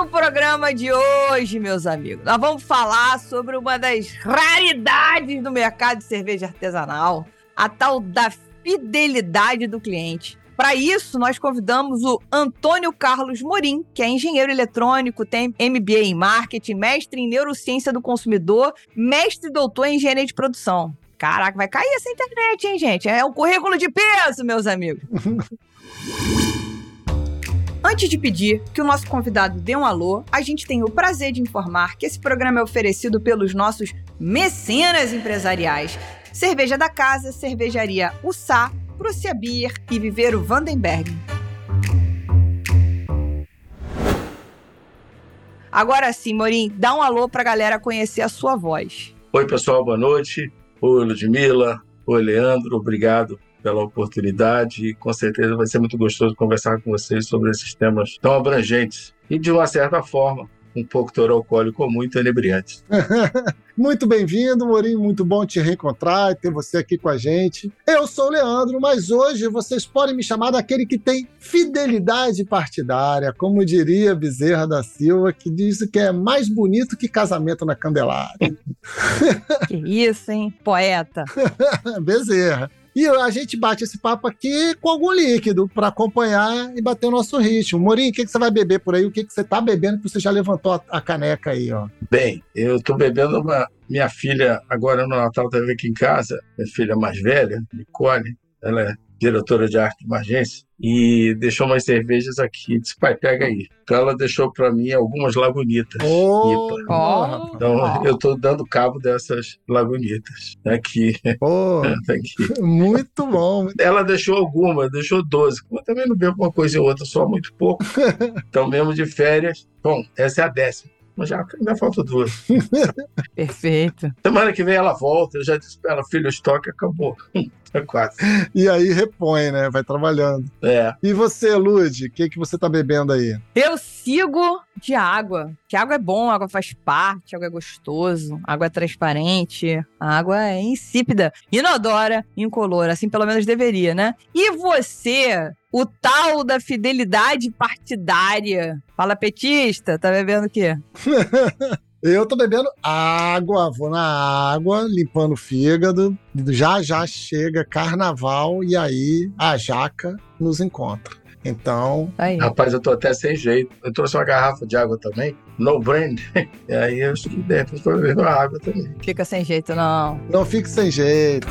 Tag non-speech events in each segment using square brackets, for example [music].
no programa de hoje, meus amigos, nós vamos falar sobre uma das raridades do mercado de cerveja artesanal, a tal da fidelidade do cliente. Para isso, nós convidamos o Antônio Carlos Morim, que é engenheiro eletrônico, tem MBA em marketing, mestre em neurociência do consumidor, mestre e doutor em engenharia de produção. Caraca, vai cair essa internet, hein, gente? É um currículo de peso, meus amigos. [laughs] Antes de pedir que o nosso convidado dê um alô, a gente tem o prazer de informar que esse programa é oferecido pelos nossos mecenas empresariais. Cerveja da Casa, Cervejaria Ussá, Prússia Beer e Viveiro Vandenberg. Agora sim, Morim, dá um alô pra galera conhecer a sua voz. Oi, pessoal, boa noite. Oi, Ludmilla. Oi, Leandro. Obrigado pela oportunidade e com certeza vai ser muito gostoso conversar com vocês sobre esses temas tão abrangentes e de uma certa forma um pouco teor alcoólico muito inebriante. [laughs] muito bem-vindo, Morim, muito bom te reencontrar e ter você aqui com a gente. Eu sou o Leandro, mas hoje vocês podem me chamar daquele que tem fidelidade partidária, como diria Bezerra da Silva, que diz que é mais bonito que casamento na Candelária. [laughs] que isso, hein? Poeta. [laughs] Bezerra. E a gente bate esse papo aqui com algum líquido para acompanhar e bater o nosso ritmo. Morim, o que, que você vai beber por aí? O que, que você tá bebendo que você já levantou a, a caneca aí, ó? Bem, eu tô bebendo uma. Minha filha, agora no Natal, teve aqui em casa, minha filha mais velha, Nicole, ela é diretora de arte de uma agência, e deixou umas cervejas aqui. Disse, pai, pega aí. Então ela deixou para mim algumas lagunitas. Oh, oh, então oh. eu estou dando cabo dessas lagunitas aqui. Oh, [laughs] aqui. Muito bom. Ela deixou algumas, deixou 12. Eu também não bebo uma coisa ou outra, só muito pouco. [laughs] Então, mesmo de férias. Bom, essa é a décima mas já ainda falta duas. [laughs] Perfeito. Semana que vem ela volta, eu já disse para ela, filho, o estoque acabou. É quase. E aí repõe, né? Vai trabalhando. É. E você, Lud, o que, que você tá bebendo aí? Eu sigo de água. Que água é bom, água faz parte, água é gostoso, água é transparente, água é insípida, inodora, incolor, assim pelo menos deveria, né? E você, o tal da fidelidade partidária. Fala petista, tá bebendo o quê? [laughs] Eu tô bebendo água, vou na água, limpando o fígado. Já já chega carnaval e aí a jaca nos encontra. Então. Aí. Rapaz, eu tô até sem jeito. Eu trouxe uma garrafa de água também, no brand. [laughs] E aí eu acho que dentro tô bebendo água também. Fica sem jeito, não. Não fique sem jeito.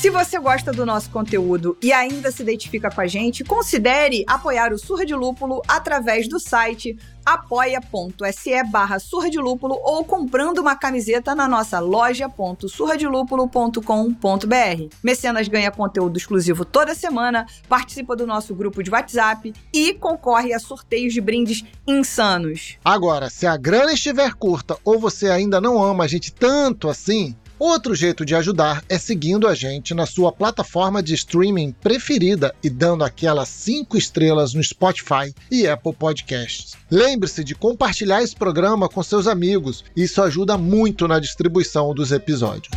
Se você gosta do nosso conteúdo e ainda se identifica com a gente, considere apoiar o Surra de Lúpulo através do site apoia.se barra surra de lúpulo ou comprando uma camiseta na nossa loja.surradelúpulo.com.br. Mecenas ganha conteúdo exclusivo toda semana, participa do nosso grupo de WhatsApp e concorre a sorteios de brindes insanos. Agora, se a grana estiver curta ou você ainda não ama a gente tanto assim, Outro jeito de ajudar é seguindo a gente na sua plataforma de streaming preferida e dando aquelas 5 estrelas no Spotify e Apple Podcasts. Lembre-se de compartilhar esse programa com seus amigos, isso ajuda muito na distribuição dos episódios.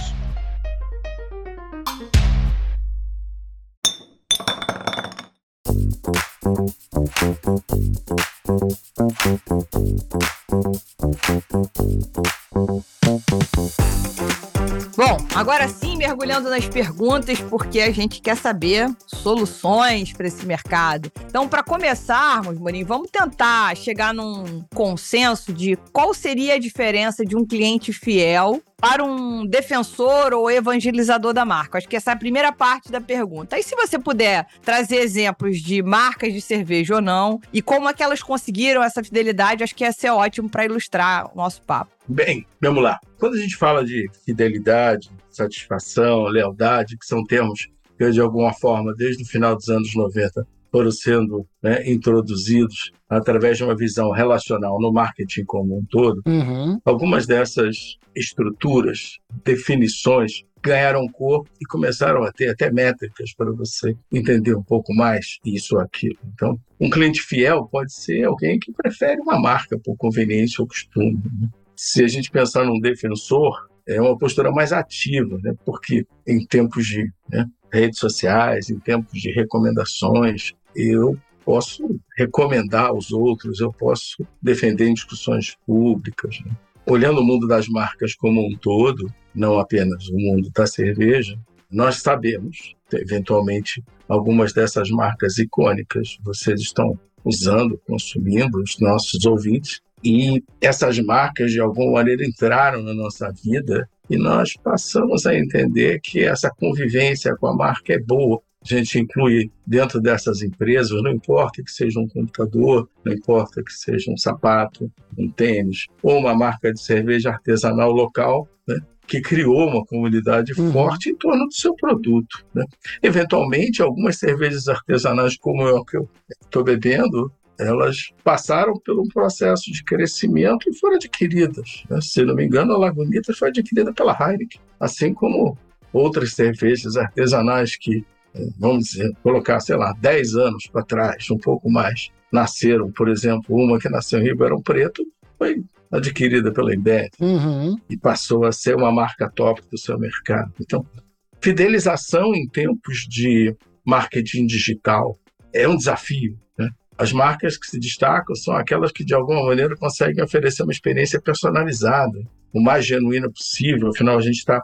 Bom, agora sim, mergulhando nas perguntas, porque a gente quer saber soluções para esse mercado. Então, para começarmos, Morim, vamos tentar chegar num consenso de qual seria a diferença de um cliente fiel para um defensor ou evangelizador da marca? Acho que essa é a primeira parte da pergunta. E se você puder trazer exemplos de marcas de cerveja ou não, e como é que elas conseguiram essa fidelidade, acho que ia ser ótimo para ilustrar o nosso papo. Bem, vamos lá. Quando a gente fala de fidelidade, satisfação, lealdade, que são termos que de alguma forma, desde o final dos anos 90, foram sendo né, introduzidos através de uma visão relacional no marketing como um todo, Uhum. algumas dessas estruturas, definições, ganharam corpo e começaram a ter até métricas para você entender um pouco mais isso ou aquilo. Então, um cliente fiel pode ser alguém que prefere uma marca por conveniência ou costume. né? Se a gente pensar num defensor, é uma postura mais ativa, né? porque em tempos de né, redes sociais, em tempos de recomendações, eu posso recomendar aos outros, eu posso defender em discussões públicas. né? Olhando o mundo das marcas como um todo, não apenas o mundo da cerveja, nós sabemos, eventualmente, algumas dessas marcas icônicas vocês estão usando, consumindo, os nossos ouvintes, e essas marcas, de alguma maneira, entraram na nossa vida e nós passamos a entender que essa convivência com a marca é boa. A gente inclui dentro dessas empresas, não importa que seja um computador, não importa que seja um sapato, um tênis, ou uma marca de cerveja artesanal local, né, que criou uma comunidade Uhum. forte em torno do seu produto. né. Eventualmente, algumas cervejas artesanais, como é o que eu estou bebendo, elas passaram por um processo de crescimento e foram adquiridas. né? Se não me engano, a Lagunitas foi adquirida pela Heineken, assim como outras cervejas artesanais que, eh, vamos dizer, colocar, sei lá, 10 anos para trás, um pouco mais, nasceram, por exemplo, uma que nasceu em Ribeirão Preto, foi adquirida pela Embev Uhum. e passou a ser uma marca top do seu mercado. Então, fidelização em tempos de marketing digital é um desafio. As marcas que se destacam são aquelas que, de alguma maneira, conseguem oferecer uma experiência personalizada, o mais genuína possível. Afinal, a gente está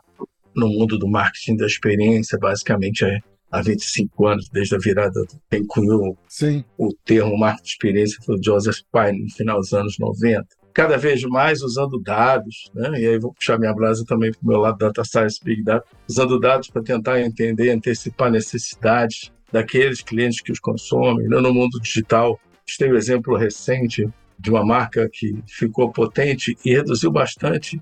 no mundo do marketing da experiência, basicamente, é há 25 anos, desde a virada, do- quem cunhou Sim. o termo marketing de experiência foi o Joseph Pine no final dos anos 90. Cada vez mais usando dados, né? e aí vou puxar minha brasa também para o meu lado Data Science Big Data, usando dados para tentar entender, antecipar necessidades daqueles clientes que os consomem. né? No mundo digital, a gente tem o exemplo recente de uma marca que ficou potente e reduziu bastante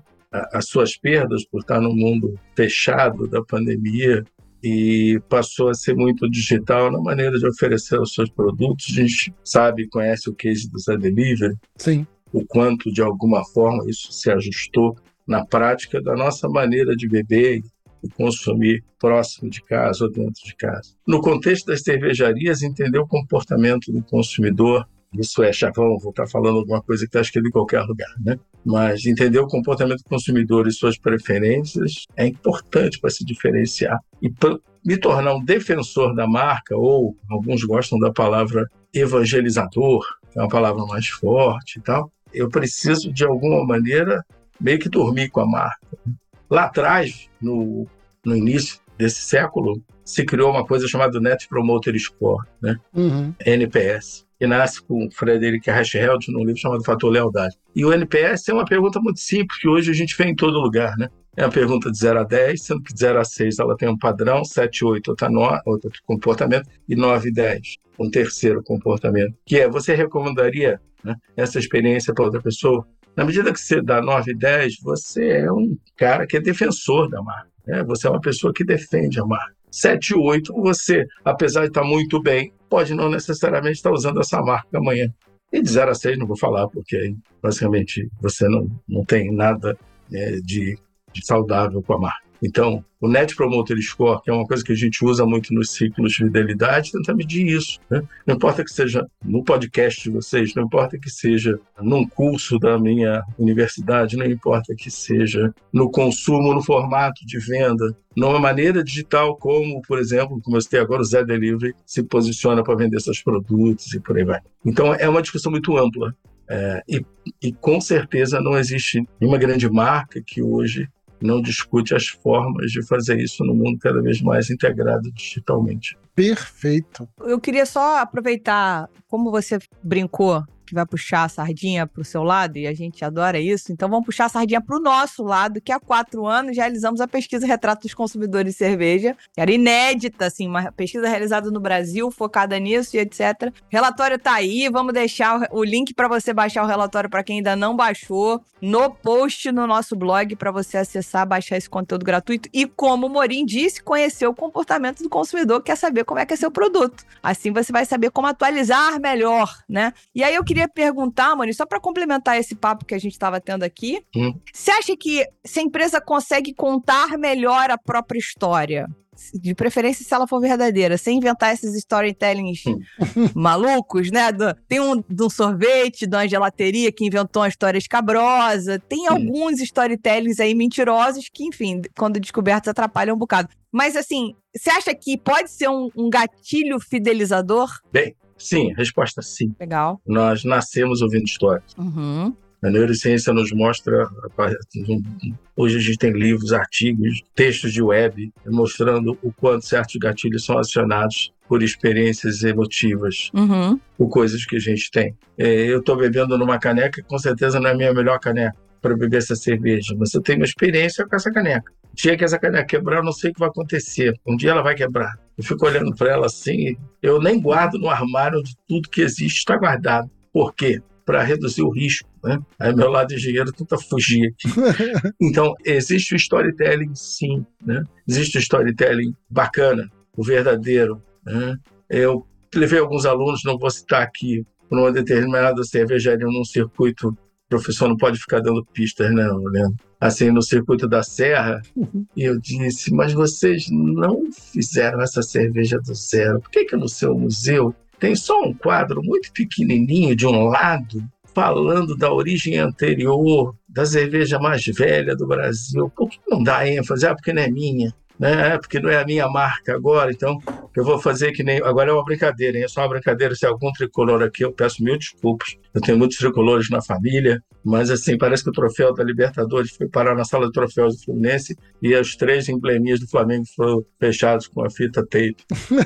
as suas perdas por estar no mundo fechado da pandemia e passou a ser muito digital na maneira de oferecer os seus produtos. A gente sabe, conhece o case do Zé Delivery, Sim. o quanto de alguma forma isso se ajustou na prática da nossa maneira de beber e consumir próximo de casa ou dentro de casa. No contexto das cervejarias, entender o comportamento do consumidor, isso é chavão, vou estar falando alguma coisa que está escrito em qualquer lugar, né? Mas entender o comportamento do consumidor e suas preferências é importante para se diferenciar. E me tornar um defensor da marca, ou alguns gostam da palavra evangelizador, que é uma palavra mais forte e tal, eu preciso, de alguma maneira, meio que dormir com a marca. Lá atrás, no, no início desse século, se criou uma coisa chamada Net Promoter Score, né? Uhum. NPS, que nasce com Frederick Reichheld num livro chamado Fator Lealdade. E o NPS é uma pergunta muito simples, que hoje a gente vê em todo lugar, né? É uma pergunta de 0 a 10, sendo que de 0 a 6 ela tem um padrão, 7 e 8 outra, no, outro comportamento, e 9 e 10 um terceiro comportamento, que é você recomendaria né, essa experiência para outra pessoa? Na medida que você dá 9 e 10, você é um cara que é defensor da marca. Né? Você é uma pessoa que defende a marca. 7 e 8, você, apesar de estar muito bem, pode não necessariamente estar usando essa marca amanhã. E de 0 a 6 não vou falar, porque basicamente você não, não tem nada né, de, de saudável com a marca. Então, o Net Promoter Score, que é uma coisa que a gente usa muito nos ciclos de fidelidade, tenta medir isso. Né? Não importa que seja no podcast de vocês, não importa que seja num curso da minha universidade, não importa que seja no consumo, no formato de venda, numa maneira digital, como, por exemplo, como eu citei agora, o Zé Delivery se posiciona para vender seus produtos e por aí vai. Então, é uma discussão muito ampla. É, e, e com certeza não existe nenhuma grande marca que hoje não discute as formas de fazer isso no mundo cada vez mais integrado digitalmente. Perfeito. Eu queria só aproveitar, como você brincou que vai puxar a sardinha pro seu lado, e a gente adora isso. Então vamos puxar a sardinha pro nosso lado, que há quatro anos realizamos a pesquisa Retrato dos Consumidores de Cerveja. Era inédita, assim, uma pesquisa realizada no Brasil, focada nisso e etc. Relatório tá aí, vamos deixar o link para você baixar o relatório para quem ainda não baixou no post no nosso blog para você acessar, baixar esse conteúdo gratuito e como o Morim disse, conhecer o comportamento do consumidor, quer saber como é que é seu produto. Assim você vai saber como atualizar melhor, né? E aí eu queria perguntar, Morim, só para complementar esse papo que a gente estava tendo aqui, Hum. você acha que se a empresa consegue contar melhor a própria história? De preferência, se ela for verdadeira, sem inventar esses storytellings Hum. [laughs] malucos, né? Do- tem um de um sorvete, de uma gelateria que inventou uma história escabrosa. Tem alguns storytellings aí mentirosos que, enfim, quando descobertos, atrapalham um bocado. Mas, assim, você acha que pode ser um, um gatilho fidelizador? Sim, resposta sim. Legal. Nós nascemos ouvindo histórias. Uhum. A neurociência nos mostra, hoje a gente tem livros, artigos, textos de web mostrando o quanto certos gatilhos são acionados por experiências emotivas, Uhum. por coisas que a gente tem. É, eu estou bebendo numa caneca com certeza não é a minha melhor caneca para beber essa cerveja, mas eu tenho uma experiência com essa caneca. O dia que essa caneca quebrar, eu não sei o que vai acontecer. Um dia ela vai quebrar. Eu fico olhando para ela assim, eu nem guardo no armário onde tudo que existe está guardado. Por quê? Para reduzir o risco. Né? Aí meu lado engenheiro tenta fugir aqui. [laughs] Então, existe o storytelling, sim. Né? Existe o storytelling bacana, o verdadeiro. Né? Eu levei alguns alunos, não vou citar aqui, para uma determinada cervejaria num circuito. Professor não pode ficar dando pistas, não, Leandro. Assim, no circuito da Serra, e eu disse: Mas vocês não fizeram essa cerveja do zero. Por que, que no seu museu tem só um quadro muito pequenininho de um lado falando da origem anterior, da cerveja mais velha do Brasil? Por que não dá ênfase? Ah, porque não é minha. Né? É porque não é a minha marca agora, então eu vou fazer que nem. Agora é uma brincadeira, hein? é só uma brincadeira. Se algum tricolor aqui, eu peço mil desculpas. Eu tenho muitos tricolores na família, mas assim, parece que o troféu da Libertadores foi parar na sala de troféus do Fluminense e os três embleminhas do Flamengo foram fechados com a fita tape. [laughs]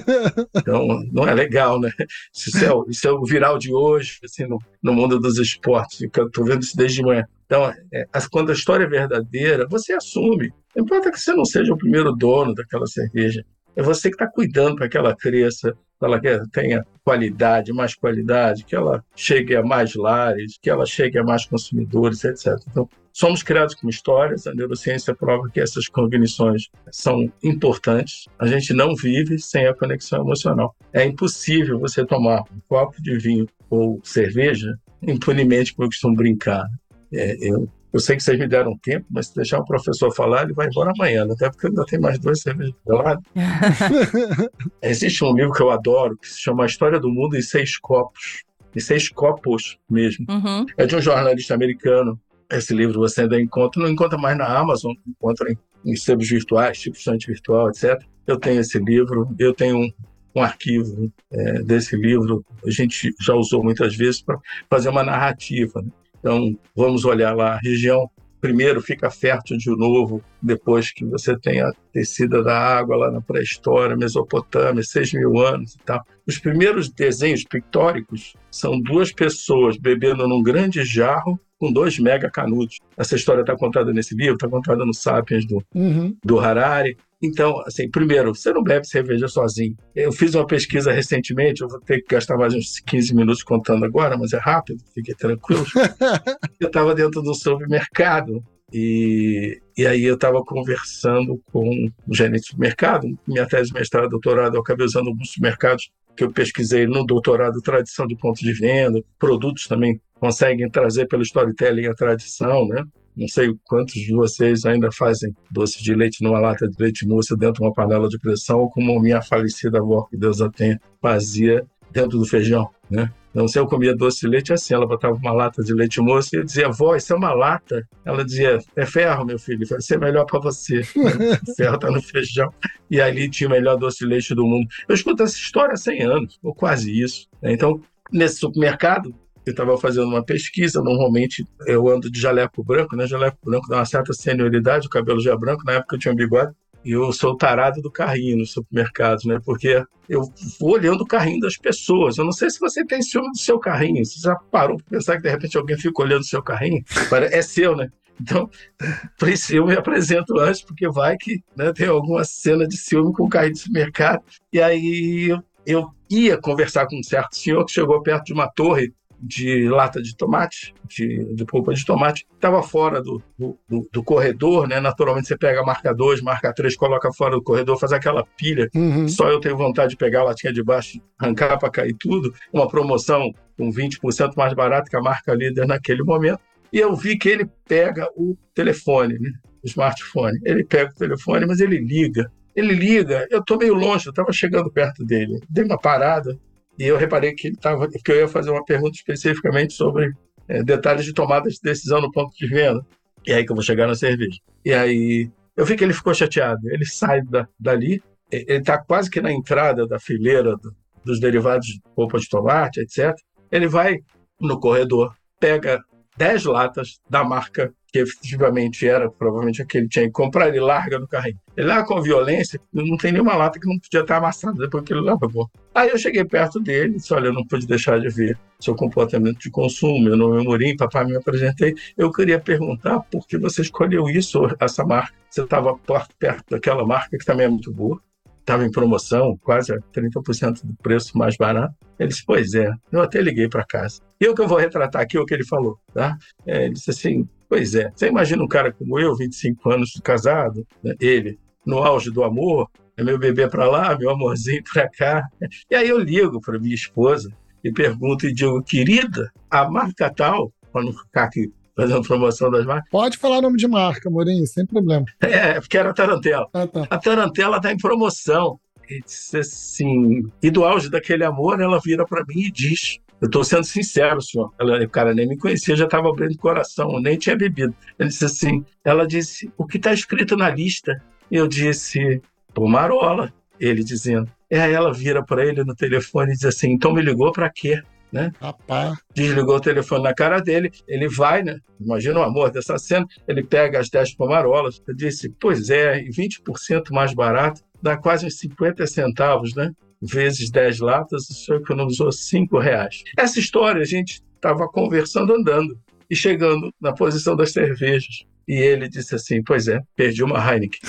Então, não é legal, né? Isso é, o- isso é o viral de hoje, assim, no, no mundo dos esportes. Eu Estou vendo isso desde manhã. Então, é, quando a história é verdadeira, você assume. Não importa que você não seja o primeiro dono daquela cerveja. É você que está cuidando para que ela cresça, para ela que tenha qualidade, mais qualidade, que ela chegue a mais lares, que ela chegue a mais consumidores, etc. Então, somos criados com histórias, a neurociência prova que essas cognições são importantes. A gente não vive sem a conexão emocional. É impossível você tomar um copo de vinho ou cerveja impunemente, como eu costumo brincar. É, eu, eu sei que vocês me deram tempo, mas se deixar o professor falar, ele vai embora amanhã, né? até porque ainda tem mais duas cervejas lado. [laughs] Existe um livro que eu adoro, que se chama A História do Mundo em Seis Copos. Em seis copos mesmo. Uhum. É de um jornalista americano. Esse livro você ainda encontra, não encontra mais na Amazon, encontra em, em sebos virtuais, tipo estante virtual, etc. Eu tenho esse livro, eu tenho um, um arquivo é, desse livro, a gente já usou muitas vezes para fazer uma narrativa. né? Então, vamos olhar lá, a região primeiro fica fértil de novo, depois que você tem a descida da água lá na pré-história, Mesopotâmia, 6 mil anos e tal. Os primeiros desenhos pictóricos são duas pessoas bebendo num grande jarro com dois mega canudos. Essa história está contada nesse livro, está contada no Sapiens do, Uhum. do Harari. Então, assim, primeiro, você não bebe cerveja sozinho. Eu fiz uma pesquisa recentemente, eu vou ter que gastar mais uns 15 minutos contando agora, mas é rápido, fiquem tranquilos. [laughs] eu estava dentro do supermercado e, e aí eu estava conversando com o gerente do mercado. Minha tese de mestrado, doutorado, eu acabei usando alguns supermercados que eu pesquisei no doutorado, tradição de ponto de venda, produtos também conseguem trazer pelo storytelling a tradição, né? Não sei quantos de vocês ainda fazem doce de leite numa lata de leite moça dentro de uma panela de pressão, ou como minha falecida avó, que Deus a tenha, fazia dentro do feijão, né? Então, se eu comia doce de leite, assim, ela botava uma lata de leite moço e eu dizia, vó, isso é uma lata. Ela dizia, é ferro, meu filho, vai ser melhor para você. O [laughs] ferro tá no feijão. E ali tinha o melhor doce de leite do mundo. Eu escuto essa história há 100 anos, ou quase isso. né? Então, nesse supermercado, eu estava fazendo uma pesquisa, normalmente eu ando de jaleco branco, né? Jaleco branco dá uma certa senioridade, o cabelo já é branco, na época eu tinha um bigode. eu sou tarado do carrinho no supermercado, né? Porque eu vou olhando o carrinho das pessoas. Eu não sei se você tem ciúme do seu carrinho. Você já parou para pensar que de repente alguém fica olhando o seu carrinho? É seu, né? Então, [laughs] eu me apresento antes, porque vai que né, tem alguma cena de ciúme com o carrinho do supermercado. E aí eu ia conversar com um certo senhor que chegou perto de uma torre de lata de tomate, de, de polpa de tomate, estava fora do, do, do, corredor, né? Naturalmente você pega a marca 2, marca 3, coloca fora do corredor, faz aquela pilha. Uhum. Só eu tenho vontade de pegar a latinha de baixo, arrancar para cair tudo. Uma promoção com 20% mais barato que a marca líder naquele momento. E eu vi que ele pega o telefone, né? o smartphone. Ele pega o telefone, mas ele liga. Ele liga, eu estou meio longe, eu estava chegando perto dele. Dei uma parada, e eu reparei que estava, que eu ia fazer uma pergunta especificamente sobre é, detalhes de tomada de decisão no ponto de venda. E aí que eu vou chegar na cerveja. E aí eu vi que ele ficou chateado. Ele sai da, dali, ele está quase que na entrada da fileira do, dos derivados de polpa de tomate, etc. Ele vai no corredor, pega 10 latas da marca que efetivamente era provavelmente aquele que tinha que comprar, ele larga no carrinho. Ele lá com violência, não tem nenhuma lata que não podia estar amassada depois que ele lavou. Aí eu cheguei perto dele disse: Olha, eu não pude deixar de ver seu comportamento de consumo. Meu nome é Morim, papai me apresentei. Eu queria perguntar por que você escolheu isso, essa marca. Você estava perto daquela marca que também é muito boa estava em promoção, quase 30% do preço mais barato. Ele disse, pois é, eu até liguei para casa. E o que eu vou retratar aqui é o que ele falou, tá? É, ele disse assim, pois é, você imagina um cara como eu, 25 anos casado, né? ele, no auge do amor, é meu bebê para lá, meu amorzinho para cá. E aí eu ligo para minha esposa e pergunto e digo, querida, a marca tal, para não ficar aqui fazendo promoção das marcas. Pode falar nome de marca, Morim, sem problema. É, porque era a Tarantela. Ah, tá. A Tarantela está em promoção. E disse assim, e do auge daquele amor, ela vira para mim e diz: Eu estou sendo sincero, senhor. Ela, o cara nem me conhecia, já estava abrindo o coração, nem tinha bebido. Ele disse assim: Ela disse, o que está escrito na lista? Eu disse, Pomarola. Ele dizendo. E aí ela vira para ele no telefone e diz assim: Então me ligou para quê? né? Desligou o telefone na cara dele, ele vai, né? Imagina o amor dessa cena, ele pega as 10 pomarolas, eu disse, pois é, e 20% mais barato, dá quase uns 50 centavos, né? Vezes 10 latas, o senhor economizou 5 reais. Essa história a gente estava conversando andando e chegando na posição das cervejas. E ele disse assim: Pois é, perdi uma Heineken.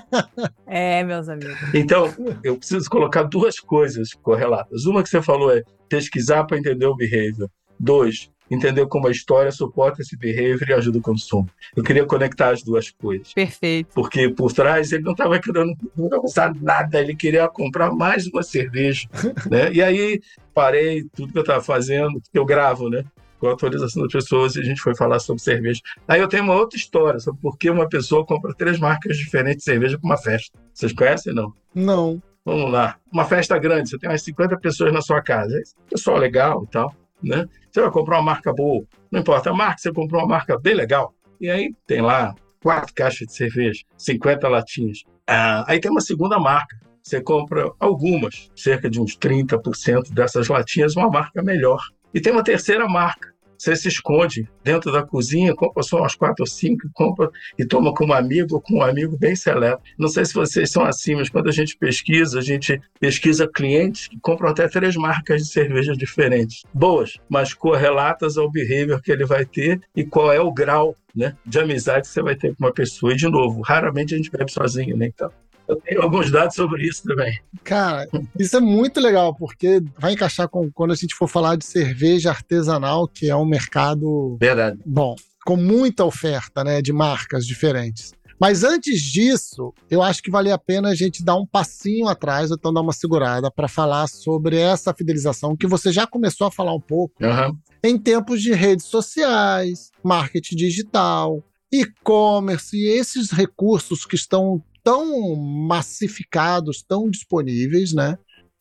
[laughs] é, meus amigos. Então, eu preciso colocar duas coisas correlatas. Uma que você falou é pesquisar para entender o behavior. Dois, entender como a história suporta esse behavior e ajuda o consumo. Eu queria conectar as duas coisas. Perfeito. Porque por trás ele não estava querendo usar nada, ele queria comprar mais uma cerveja. [laughs] né? E aí parei tudo que eu estava fazendo, que eu gravo, né? com a autorização das pessoas e a gente foi falar sobre cerveja. Aí eu tenho uma outra história sobre por que uma pessoa compra três marcas diferentes de cerveja para uma festa. Vocês conhecem não? Não. Vamos lá. Uma festa grande, você tem umas 50 pessoas na sua casa. Pessoal legal e tal, né? Você vai comprar uma marca boa. Não importa a marca, você comprou uma marca bem legal. E aí tem lá quatro caixas de cerveja, 50 latinhas. Ah, aí tem uma segunda marca. Você compra algumas, cerca de uns 30% dessas latinhas, uma marca melhor. E tem uma terceira marca, você se esconde dentro da cozinha, compra só umas quatro ou cinco, compra e toma com um amigo com um amigo bem seleto. Não sei se vocês são assim, mas quando a gente pesquisa, a gente pesquisa clientes que compram até três marcas de cerveja diferentes. Boas, mas correlatas ao behavior que ele vai ter e qual é o grau né, de amizade que você vai ter com uma pessoa. E, de novo, raramente a gente bebe sozinho, né? Então, eu tenho alguns dados sobre isso também. Cara, isso é muito legal, porque vai encaixar com quando a gente for falar de cerveja artesanal, que é um mercado. Verdade. Bom, com muita oferta, né, de marcas diferentes. Mas antes disso, eu acho que vale a pena a gente dar um passinho atrás, então dar uma segurada, para falar sobre essa fidelização que você já começou a falar um pouco uhum. em tempos de redes sociais, marketing digital, e-commerce e esses recursos que estão tão massificados, tão disponíveis, né?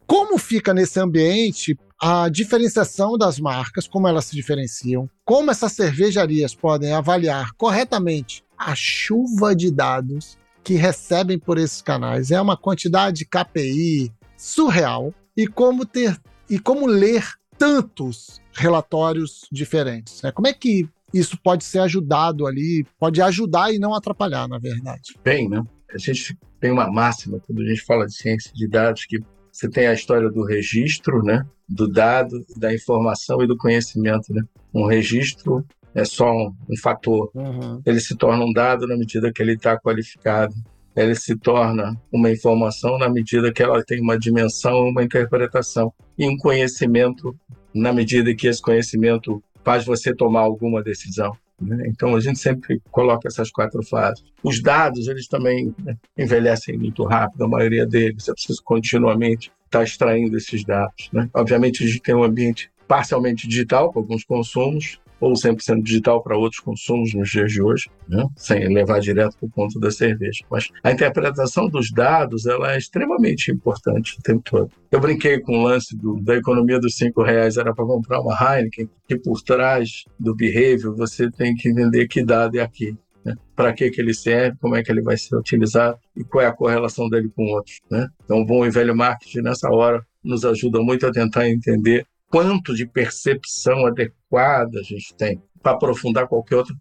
Como fica nesse ambiente a diferenciação das marcas, como elas se diferenciam, como essas cervejarias podem avaliar corretamente a chuva de dados que recebem por esses canais. É uma quantidade de KPI surreal e como ter e como ler tantos relatórios diferentes. Né? Como é que isso pode ser ajudado ali, pode ajudar e não atrapalhar, na verdade? Bem, né? A gente tem uma máxima quando a gente fala de ciência de dados que você tem a história do registro, né, do dado, da informação e do conhecimento, né? Um registro é só um, um fator. Uhum. Ele se torna um dado na medida que ele está qualificado. Ele se torna uma informação na medida que ela tem uma dimensão, uma interpretação e um conhecimento na medida que esse conhecimento faz você tomar alguma decisão. Né? Então a gente sempre coloca essas quatro fases. Os dados eles também né, envelhecem muito rápido, a maioria deles. É preciso continuamente estar extraindo esses dados. né? Obviamente a gente tem um ambiente parcialmente digital com alguns consumos ou 100% digital para outros consumos nos dias de hoje, né? sem levar direto para o ponto da cerveja. Mas a interpretação dos dados ela é extremamente importante o tempo todo. Eu brinquei com o lance do, da economia dos cinco reais era para comprar uma Heineken, que por trás do behavior você tem que entender que dado é aqui. Né? Para que, que ele serve, como é que ele vai ser utilizado e qual é a correlação dele com outros. Né? Então, o bom e velho marketing, nessa hora, nos ajuda muito a tentar entender quanto de percepção adequada a gente tem para aprofundar qualquer outra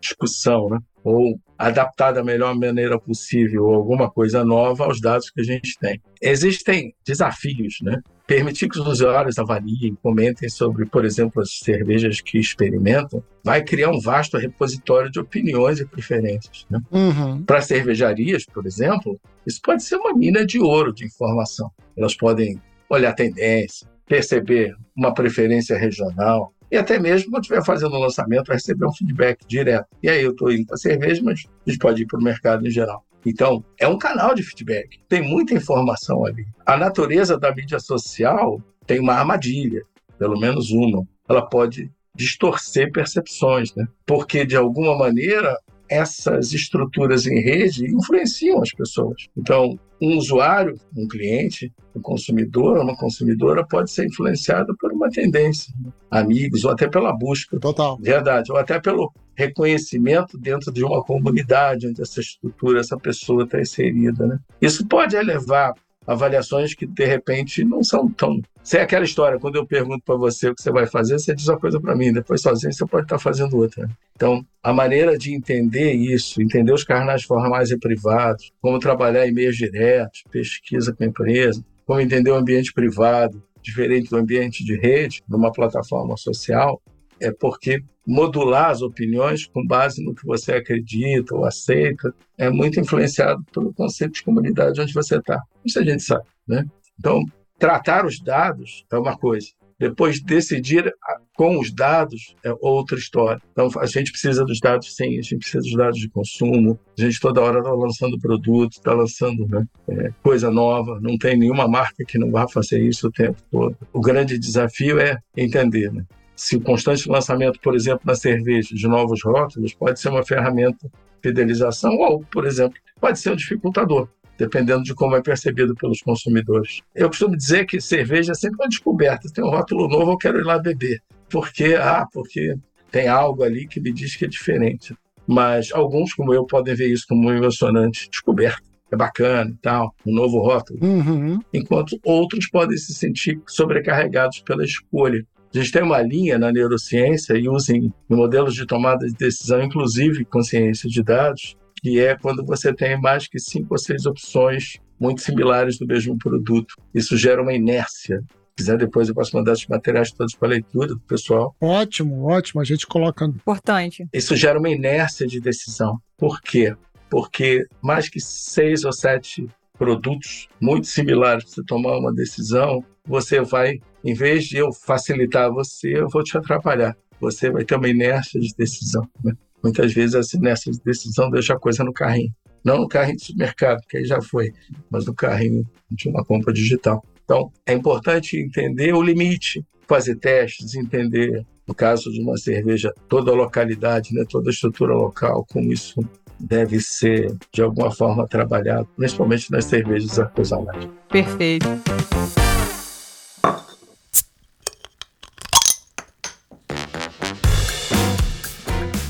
discussão, né? ou adaptar da melhor maneira possível alguma coisa nova aos dados que a gente tem. Existem desafios, né? Permitir que os usuários avaliem, comentem sobre, por exemplo, as cervejas que experimentam, vai criar um vasto repositório de opiniões e preferências. Né? Uhum. Para cervejarias, por exemplo, isso pode ser uma mina de ouro de informação. Elas podem olhar tendência, perceber uma preferência regional e até mesmo quando estiver fazendo o lançamento receber um feedback direto. E aí eu estou indo para cerveja, mas a gente pode ir para o mercado em geral. Então, é um canal de feedback. Tem muita informação ali. A natureza da mídia social tem uma armadilha, pelo menos uma. Ela pode distorcer percepções, né? Porque, de alguma maneira, essas estruturas em rede influenciam as pessoas. Então, um usuário, um cliente, um consumidor, uma consumidora pode ser influenciado por uma tendência, amigos, ou até pela busca. Total. Verdade, ou até pelo reconhecimento dentro de uma comunidade onde essa estrutura, essa pessoa está inserida. Né? Isso pode elevar avaliações que de repente não são tão. Se é aquela história, quando eu pergunto para você o que você vai fazer, você diz uma coisa para mim, depois sozinho você pode estar fazendo outra. Então, a maneira de entender isso, entender os canais formais e privados, como trabalhar em meios diretos, pesquisa com a empresa, como entender o ambiente privado, diferente do ambiente de rede, numa plataforma social, é porque modular as opiniões com base no que você acredita ou aceita é muito influenciado pelo conceito de comunidade onde você está. Isso a gente sabe, né? Então, tratar os dados é uma coisa. Depois, decidir com os dados é outra história. Então, a gente precisa dos dados, sim, a gente precisa dos dados de consumo. A gente toda hora está lançando produto, está lançando né, é, coisa nova. Não tem nenhuma marca que não vá fazer isso o tempo todo. O grande desafio é entender, né? Se o constante lançamento, por exemplo, na cerveja, de novos rótulos, pode ser uma ferramenta de fidelização ou, por exemplo, pode ser um dificultador, dependendo de como é percebido pelos consumidores. Eu costumo dizer que cerveja é sempre uma descoberta. Tem um rótulo novo, eu quero ir lá beber. Porque, ah, porque tem algo ali que me diz que é diferente. Mas alguns, como eu, podem ver isso como emocionante, descoberta. É bacana e tal, um novo rótulo. Uhum. Enquanto outros podem se sentir sobrecarregados pela escolha a gente tem uma linha na neurociência e usa em, modelos de tomada de decisão, inclusive consciência de dados, que é quando você tem mais que cinco ou seis opções muito similares do mesmo produto. Isso gera uma inércia. Se quiser, depois eu posso mandar esses materiais todos para leitura do pessoal. Ótimo, ótimo. A gente coloca. Importante. Isso gera uma inércia de decisão. Por quê? Porque mais que seis ou sete produtos muito similares para você tomar uma decisão, você vai, em vez de eu facilitar você, eu vou te atrapalhar. Você vai ter uma inércia de decisão. Né? Muitas vezes essa inércia de decisão deixa a coisa no carrinho. Não no carrinho de supermercado, que aí já foi, mas no carrinho de uma compra digital. Então, é importante entender o limite, fazer testes, entender, no caso de uma cerveja, toda a localidade, né, toda a estrutura local, como isso deve ser, de alguma forma, trabalhado, principalmente nas cervejas artesanais. Perfeito.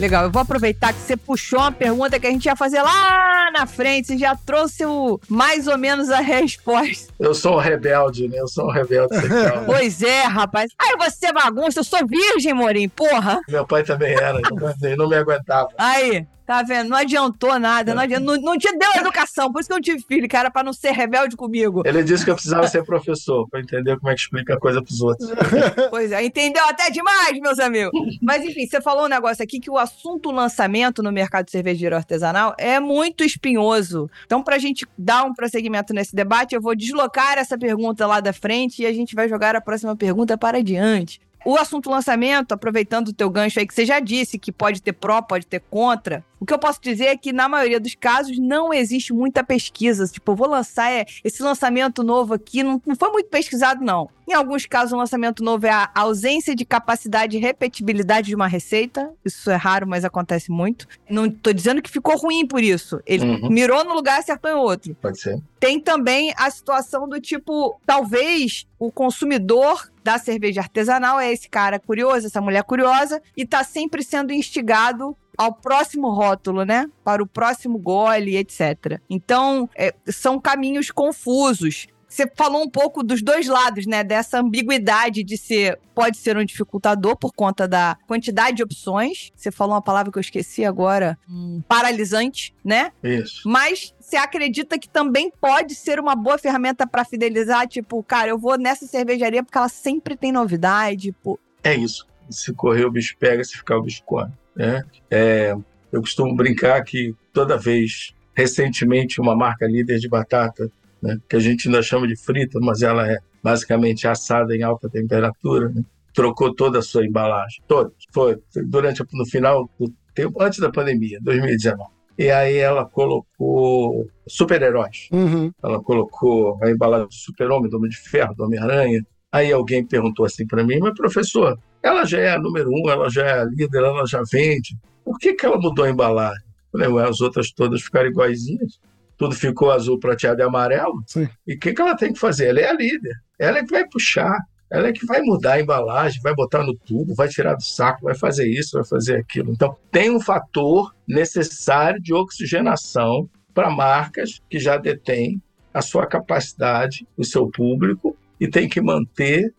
Legal, eu vou aproveitar que você puxou uma pergunta que a gente ia fazer lá na frente. Você já trouxe o, mais ou menos a resposta. Eu sou um rebelde, né? Eu sou um rebelde [laughs] sexual. pois é, rapaz. Aí você é bagunça, eu sou virgem, Morim, porra. Meu pai também era, ele não me aguentava. Aí, Tá vendo? Não adiantou nada. Não, adiantou, não, não te deu educação. Por isso que eu tive filho, cara, pra não ser rebelde comigo. Ele disse que eu precisava ser professor pra entender como é que explica a coisa pros outros. [laughs] Pois é, entendeu até demais, meus amigos. Mas enfim, você falou um negócio aqui que o assunto lançamento no mercado cervejeiro artesanal é muito espinhoso. Então, pra gente dar um prosseguimento nesse debate, eu vou deslocar essa pergunta lá da frente e a gente vai jogar a próxima pergunta para diante. O assunto lançamento, aproveitando o teu gancho aí, que você já disse que pode ter pró, pode ter contra. O que eu posso dizer é que, na maioria dos casos, não existe muita pesquisa. Tipo, vou lançar é, esse lançamento novo aqui, não, não foi muito pesquisado, não. Em alguns casos, um lançamento novo é a ausência de capacidade e repetibilidade de uma receita. Isso é raro, mas acontece muito. Não tô dizendo que ficou ruim por isso. Ele Uhum. mirou no lugar e acertou em outro. Pode ser. Tem também a situação do tipo, talvez o consumidor da cerveja artesanal é esse cara curioso, essa mulher curiosa, e tá sempre sendo instigado ao próximo rótulo, né? Para o próximo gole, etc. Então, é, são caminhos confusos. Você falou um pouco dos dois lados, né? Dessa ambiguidade de ser pode ser um dificultador por conta da quantidade de opções. Você falou uma palavra que eu esqueci agora, hum, paralisante, né? Isso. Mas você acredita que também pode ser uma boa ferramenta pra fidelizar? Tipo, cara, eu vou nessa cervejaria porque ela sempre tem novidade. Pô. É isso. Se correr, o bicho pega, se ficar, o bicho come. Né? É, eu costumo brincar que toda vez, recentemente, uma marca líder de batata, né, que a gente ainda chama de frita, mas ela é basicamente assada em alta temperatura, né, trocou toda a sua embalagem. Toda. Foi durante no final do tempo, antes da pandemia, 2019. E aí ela colocou super-heróis. Uhum. Ela colocou a embalagem do Super-Homem, do Homem de Ferro, do Homem-Aranha. Aí alguém perguntou assim para mim, mas professor, ela já é a número um, ela já é a líder, ela já vende. Por que, que ela mudou a embalagem? Eu falei, as outras todas ficaram iguaizinhas. Tudo ficou azul, prateado e amarelo. Sim. E o que, que ela tem que fazer? Ela é a líder. Ela é que vai puxar. Ela é que vai mudar a embalagem, vai botar no tubo, vai tirar do saco, vai fazer isso, vai fazer aquilo. Então, tem um fator necessário de oxigenação para marcas que já detêm a sua capacidade, o seu público, e tem que manter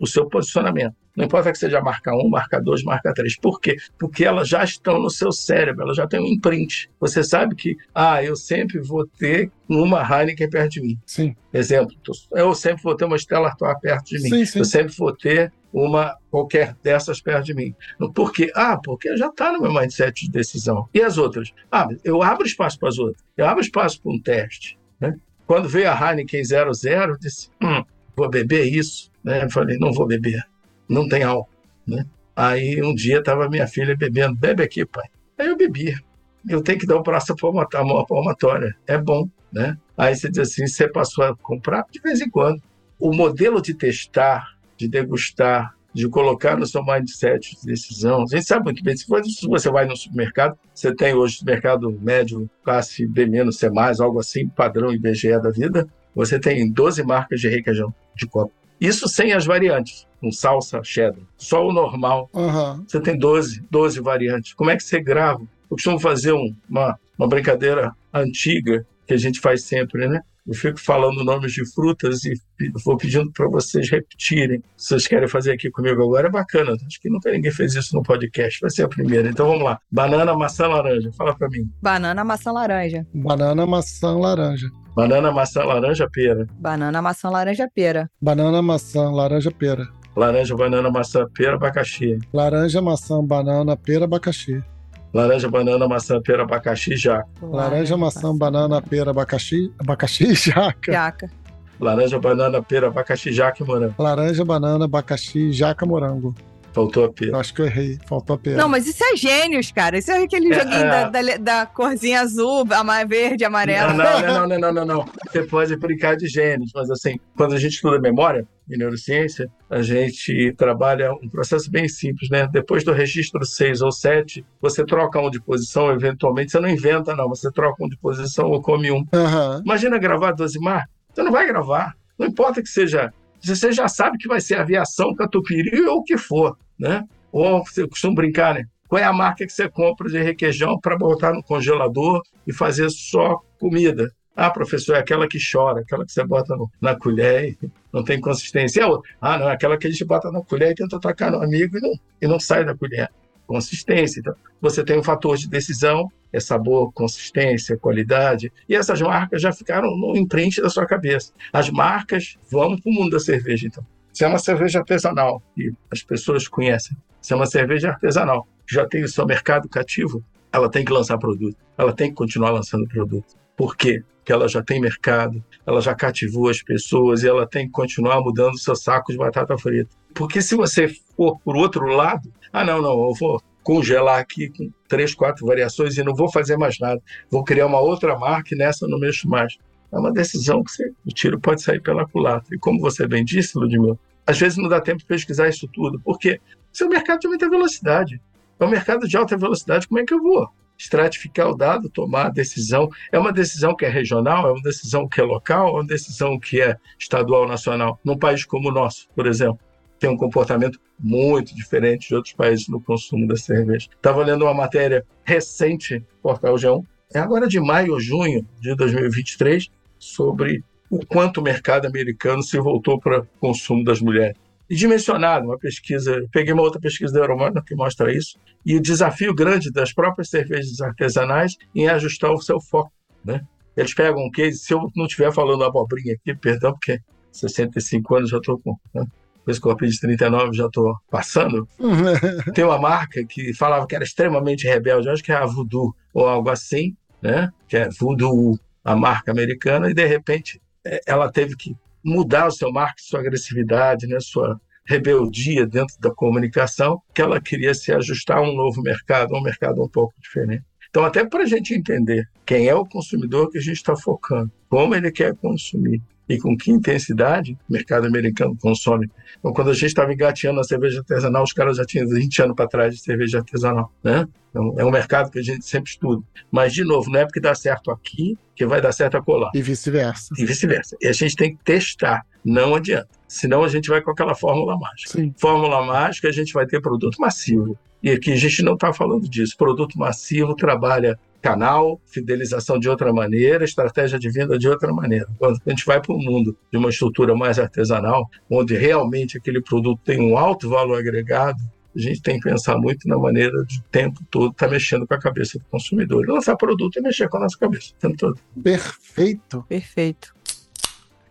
o seu posicionamento. Não importa que seja marca 1, marca 2, marca 3. Por quê? Porque elas já estão no seu cérebro, elas já têm um imprint. Você sabe que, ah, eu sempre vou ter uma Heineken perto de mim. Sim. Exemplo, eu sempre vou ter uma Stella Artois perto de mim. Sim, sim. Eu sempre vou ter uma qualquer dessas perto de mim. Por quê? Ah, porque já está no meu mindset de decisão. E as outras? Ah, eu abro espaço para as outras. Eu abro espaço para um teste. Né? Quando veio a Heineken 00, eu disse, hum, vou beber isso? Né? Eu falei, não vou beber. Não tem álcool. Né? Aí um dia estava minha filha bebendo, bebe aqui, pai. Aí eu bebi. Eu tenho que dar um braço a palmatória. É bom, né? Aí você diz assim, você passou a comprar de vez em quando. O modelo de testar, de degustar, de colocar no seu mindset de decisão. A gente sabe muito bem, se você vai no supermercado, você tem hoje supermercado médio, classe B-, C+, algo assim, padrão IBGE da vida, você tem 12 marcas de requeijão de copo. Isso sem as variantes, com salsa cheddar. Só o normal. Uhum. Você tem 12, 12 variantes. Como é que você grava? Eu costumo fazer um, uma, uma brincadeira antiga que a gente faz sempre, né? Eu fico falando nomes de frutas e vou pedindo para vocês repetirem. Se vocês querem fazer aqui comigo agora, é bacana. Acho que nunca ninguém fez isso no podcast. Vai ser a primeira. Então vamos lá. Banana, maçã, laranja. Fala para mim. Banana, maçã, laranja. Banana, maçã, laranja. Banana, maçã, laranja, pera. Banana, maçã, laranja, pera. Banana, maçã, laranja, pera. Laranja, banana, maçã, pera, abacaxi. Laranja, maçã, banana, pera, abacaxi. Laranja, banana, maçã, pera, abacaxi, jaca. Laranja, maçã, banana, pera, abacaxi, abacaxi, [laughs] jaca. Jaca. Laranja, banana, pera, abacaxi, jaca e morango. Laranja, banana, abacaxi, jaca, morango. Faltou a pera. Acho que eu errei. Faltou a pera. Não, mas isso é gênios, cara. Isso é aquele É, joguinho é. Da, da, da corzinha azul, verde, amarela. Não, não, não, [laughs] não, não, não, não. Você pode brincar de gênios, mas assim, quando a gente estuda memória em neurociência, a gente trabalha um processo bem simples, né? Depois do registro 6 ou 7, você troca um de posição, eventualmente, você não inventa, não, você troca um de posição ou come um. Imagina gravar 12 mar, você não vai gravar. Não importa que seja. Você já sabe que vai ser aviação, catupiry ou o que for, né? Ou você costuma brincar, né? Qual é a marca que você compra de requeijão para botar no congelador e fazer só comida? Ah, professor, é aquela que chora, aquela que você bota no- na colher e não tem consistência. A outra? Ah, não, é aquela que a gente bota na colher e tenta atacar no amigo e não, e não sai da colher. Consistência. Então, você tem um fator de decisão, é sabor, consistência, qualidade, e essas marcas já ficaram no imprint da sua cabeça. As marcas vão para o mundo da cerveja, então. Se é uma cerveja artesanal, e as pessoas conhecem, se é uma cerveja artesanal, já tem o seu mercado cativo, ela tem que lançar produto, ela tem que continuar lançando produto. Por quê? Porque ela já tem mercado, ela já cativou as pessoas e ela tem que continuar mudando o seu saco de batata frita. Porque se você for por outro lado, ah, não, não, eu vou congelar aqui com três, quatro variações e não vou fazer mais nada. Vou criar uma outra marca e nessa eu não mexo mais. É uma decisão que você, o tiro pode sair pela culatra. E como você bem disse, Ludmila, às vezes não dá tempo de pesquisar isso tudo, porque seu mercado de muita velocidade. É um mercado de alta velocidade, como é que eu vou estratificar o dado, tomar a decisão? É uma decisão que é regional, é uma decisão que é local, é uma decisão que é estadual, nacional. Num país como o nosso, por exemplo, tem um comportamento muito diferente de outros países no consumo da cerveja. Estava lendo uma matéria recente, portal G1, é agora de maio ou junho de 2023, sobre o quanto o mercado americano se voltou para o consumo das mulheres. E dimensionado, uma pesquisa, peguei uma outra pesquisa da Euromonitor que mostra isso, e o desafio grande das próprias cervejas artesanais em ajustar o seu foco, né? Eles pegam um case, se eu não estiver falando abobrinha aqui, perdão, porque 65 anos já estou com né? Esse corpinho de 39 já estou passando. [laughs] Tem uma marca que falava que era extremamente rebelde, acho que é a Voodoo ou algo assim, né? Que é Voodoo, a marca americana, e de repente é, ela teve que mudar o seu marketing, sua agressividade, né? Sua rebeldia dentro da comunicação, que ela queria se ajustar a um novo mercado, a um mercado um pouco diferente. Então, até para a gente entender quem é o consumidor que a gente está focando, como ele quer consumir, e com que intensidade o mercado americano consome. Então, quando a gente estava engateando na cerveja artesanal, os caras já tinham 20 anos para trás de cerveja artesanal, né? Então, é um mercado que a gente sempre estuda. Mas, de novo, não é porque dá certo aqui que vai dar certo acolá. E vice-versa. E vice-versa. E a gente tem que testar. Não adianta. Senão a gente vai com aquela fórmula mágica. Sim. Fórmula mágica, a gente vai ter produto massivo. E aqui a gente não está falando disso. Produto massivo trabalha canal, fidelização de outra maneira, estratégia de venda de outra maneira. Quando a gente vai para um mundo de uma estrutura mais artesanal, onde realmente aquele produto tem um alto valor agregado, a gente tem que pensar muito na maneira de o tempo todo estar tá mexendo com a cabeça do consumidor. Lançar produto e mexer com a nossa cabeça o tempo todo. Perfeito. Perfeito.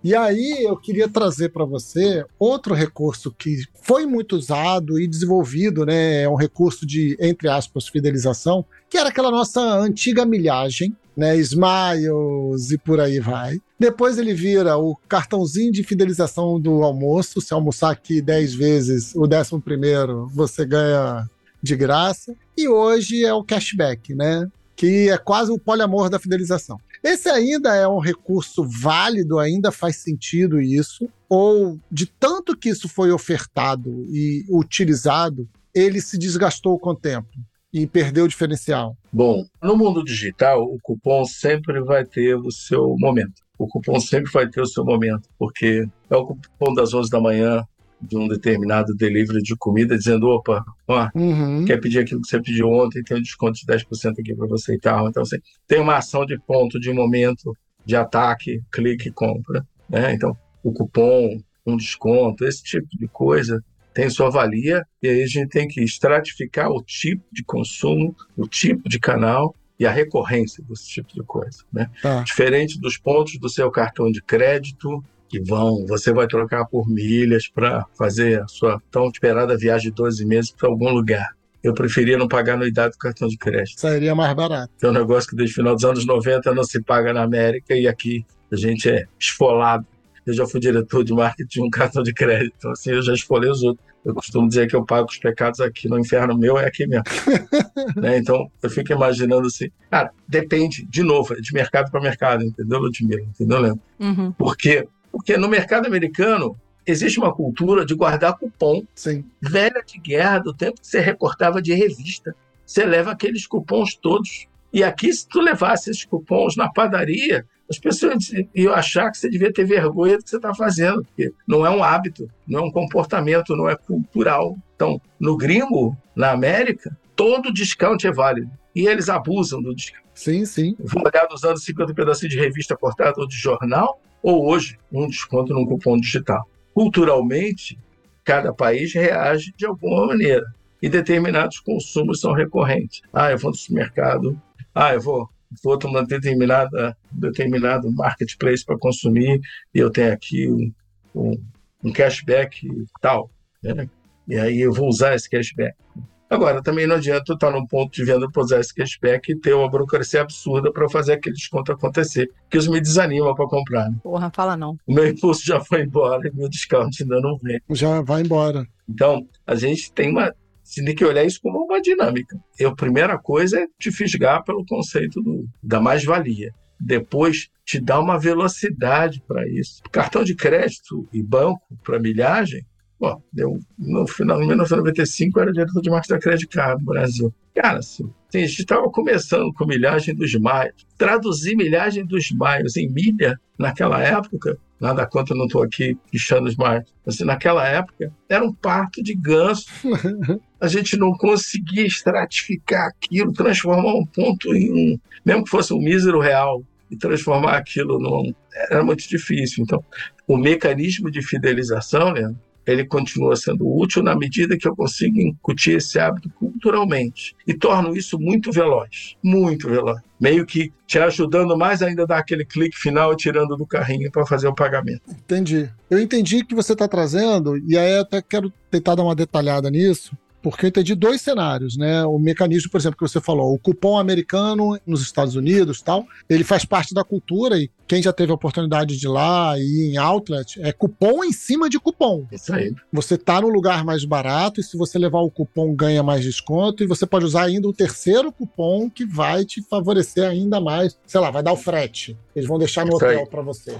E aí eu queria trazer para você outro recurso que foi muito usado e desenvolvido, né? É um recurso de, entre aspas, fidelização, que era aquela nossa antiga milhagem, né? Smiles e por aí vai. Depois ele vira o cartãozinho de fidelização do almoço. Se almoçar aqui 10 vezes, o décimo primeiro você ganha de graça. E hoje é o cashback, né? Que é quase o poliamor da fidelização. Esse ainda é um recurso válido, ainda faz sentido isso, ou de tanto que isso foi ofertado e utilizado, ele se desgastou com o tempo e perdeu o diferencial? Bom, no mundo digital, o cupom sempre vai ter o seu momento. O cupom sempre vai ter o seu momento, porque é o cupom das 11 da manhã, de um determinado delivery de comida dizendo, opa, ó, uhum. quer pedir aquilo que você pediu ontem, tem um desconto de 10% aqui para você e tal. Então, assim, tem uma ação de ponto, de momento, de ataque, clique, compra. Né? Então, o cupom, um desconto, esse tipo de coisa tem sua valia e aí a gente tem que estratificar o tipo de consumo, o tipo de canal e a recorrência desse tipo de coisa. Né? Tá. Diferente dos pontos do seu cartão de crédito, que vão, você vai trocar por milhas para fazer a sua tão esperada viagem de 12 meses para algum lugar. Eu preferia não pagar a anuidade do cartão de crédito. Sairia mais barato. É um negócio que desde o final dos anos 90 não se paga na América e aqui a gente é esfolado. Eu já fui diretor de marketing de um cartão de crédito, então assim, eu já esfolei os outros. Eu costumo dizer que eu pago os pecados aqui no inferno meu, é aqui mesmo. [laughs] né? Então, eu fico imaginando assim. Cara, depende, de novo, é de mercado para mercado, entendeu, Ludmila? Entendeu, Leandro? Uhum. Porque porque no mercado americano existe uma cultura de guardar cupom. Sim. Velha de guerra, do tempo que você recortava de revista. Você leva aqueles cupons todos. E aqui, se tu levasse esses cupons na padaria, as pessoas iam achar que você devia ter vergonha do que você está fazendo, porque não é um hábito, não é um comportamento, não é cultural. Então, no gringo, na América, todo discount é válido. E eles abusam do discount. Sim, sim. Vou olhar dos anos 50 pedacinhos de revista cortada ou de jornal, ou hoje um desconto num cupom digital. Culturalmente, cada país reage de alguma maneira. e determinados consumos são recorrentes. Ah, eu vou no supermercado, ah, eu vou vou tomar determinada determinado marketplace para consumir e eu tenho aqui um, um, um cashback tal, né? E aí eu vou usar esse cashback. Agora, também não adianta estar num ponto de venda para usar esse cashback e ter uma burocracia absurda para fazer aquele desconto acontecer, que isso me desanima para comprar. Né? Porra, fala não. O meu impulso já foi embora e meu desconto ainda não vem. Já vai embora. Então, a gente tem uma. Você tem que olhar isso como uma dinâmica. Eu, a primeira coisa é te fisgar pelo conceito do, da mais-valia. Depois, te dá uma velocidade para isso. Cartão de crédito e banco para milhagem Bom, deu, no final, em 1995, eu era diretor de marketing da Credit Card no Brasil. Cara, assim, a gente estava começando com milhagem dos maios. Traduzir milhagem dos maios em milha, naquela época, nada contra, não estou aqui pichando os maios, mas assim, naquela época, era um parto de ganso. [laughs] A gente não conseguia estratificar aquilo, transformar um ponto em um, mesmo que fosse um mísero real, e transformar aquilo num. Era muito difícil. Então, o mecanismo de fidelização, Leandro, ele continua sendo útil na medida que eu consigo incutir esse hábito culturalmente. E torno isso muito veloz, muito veloz. Meio que te ajudando mais ainda a dar aquele clique final tirando do carrinho para fazer o pagamento. Entendi. Eu entendi que você está trazendo, e aí até quero tentar dar uma detalhada nisso, porque eu entendi dois cenários, né? O mecanismo, por exemplo, que você falou, o cupom americano nos Estados Unidos tal, ele faz parte da cultura e quem já teve a oportunidade de ir lá e em outlet, é cupom em cima de cupom. Isso aí. Você tá no lugar mais barato e se você levar o cupom ganha mais desconto e você pode usar ainda o terceiro cupom que vai te favorecer ainda mais, sei lá, vai dar o frete. Eles vão deixar no hotel para você.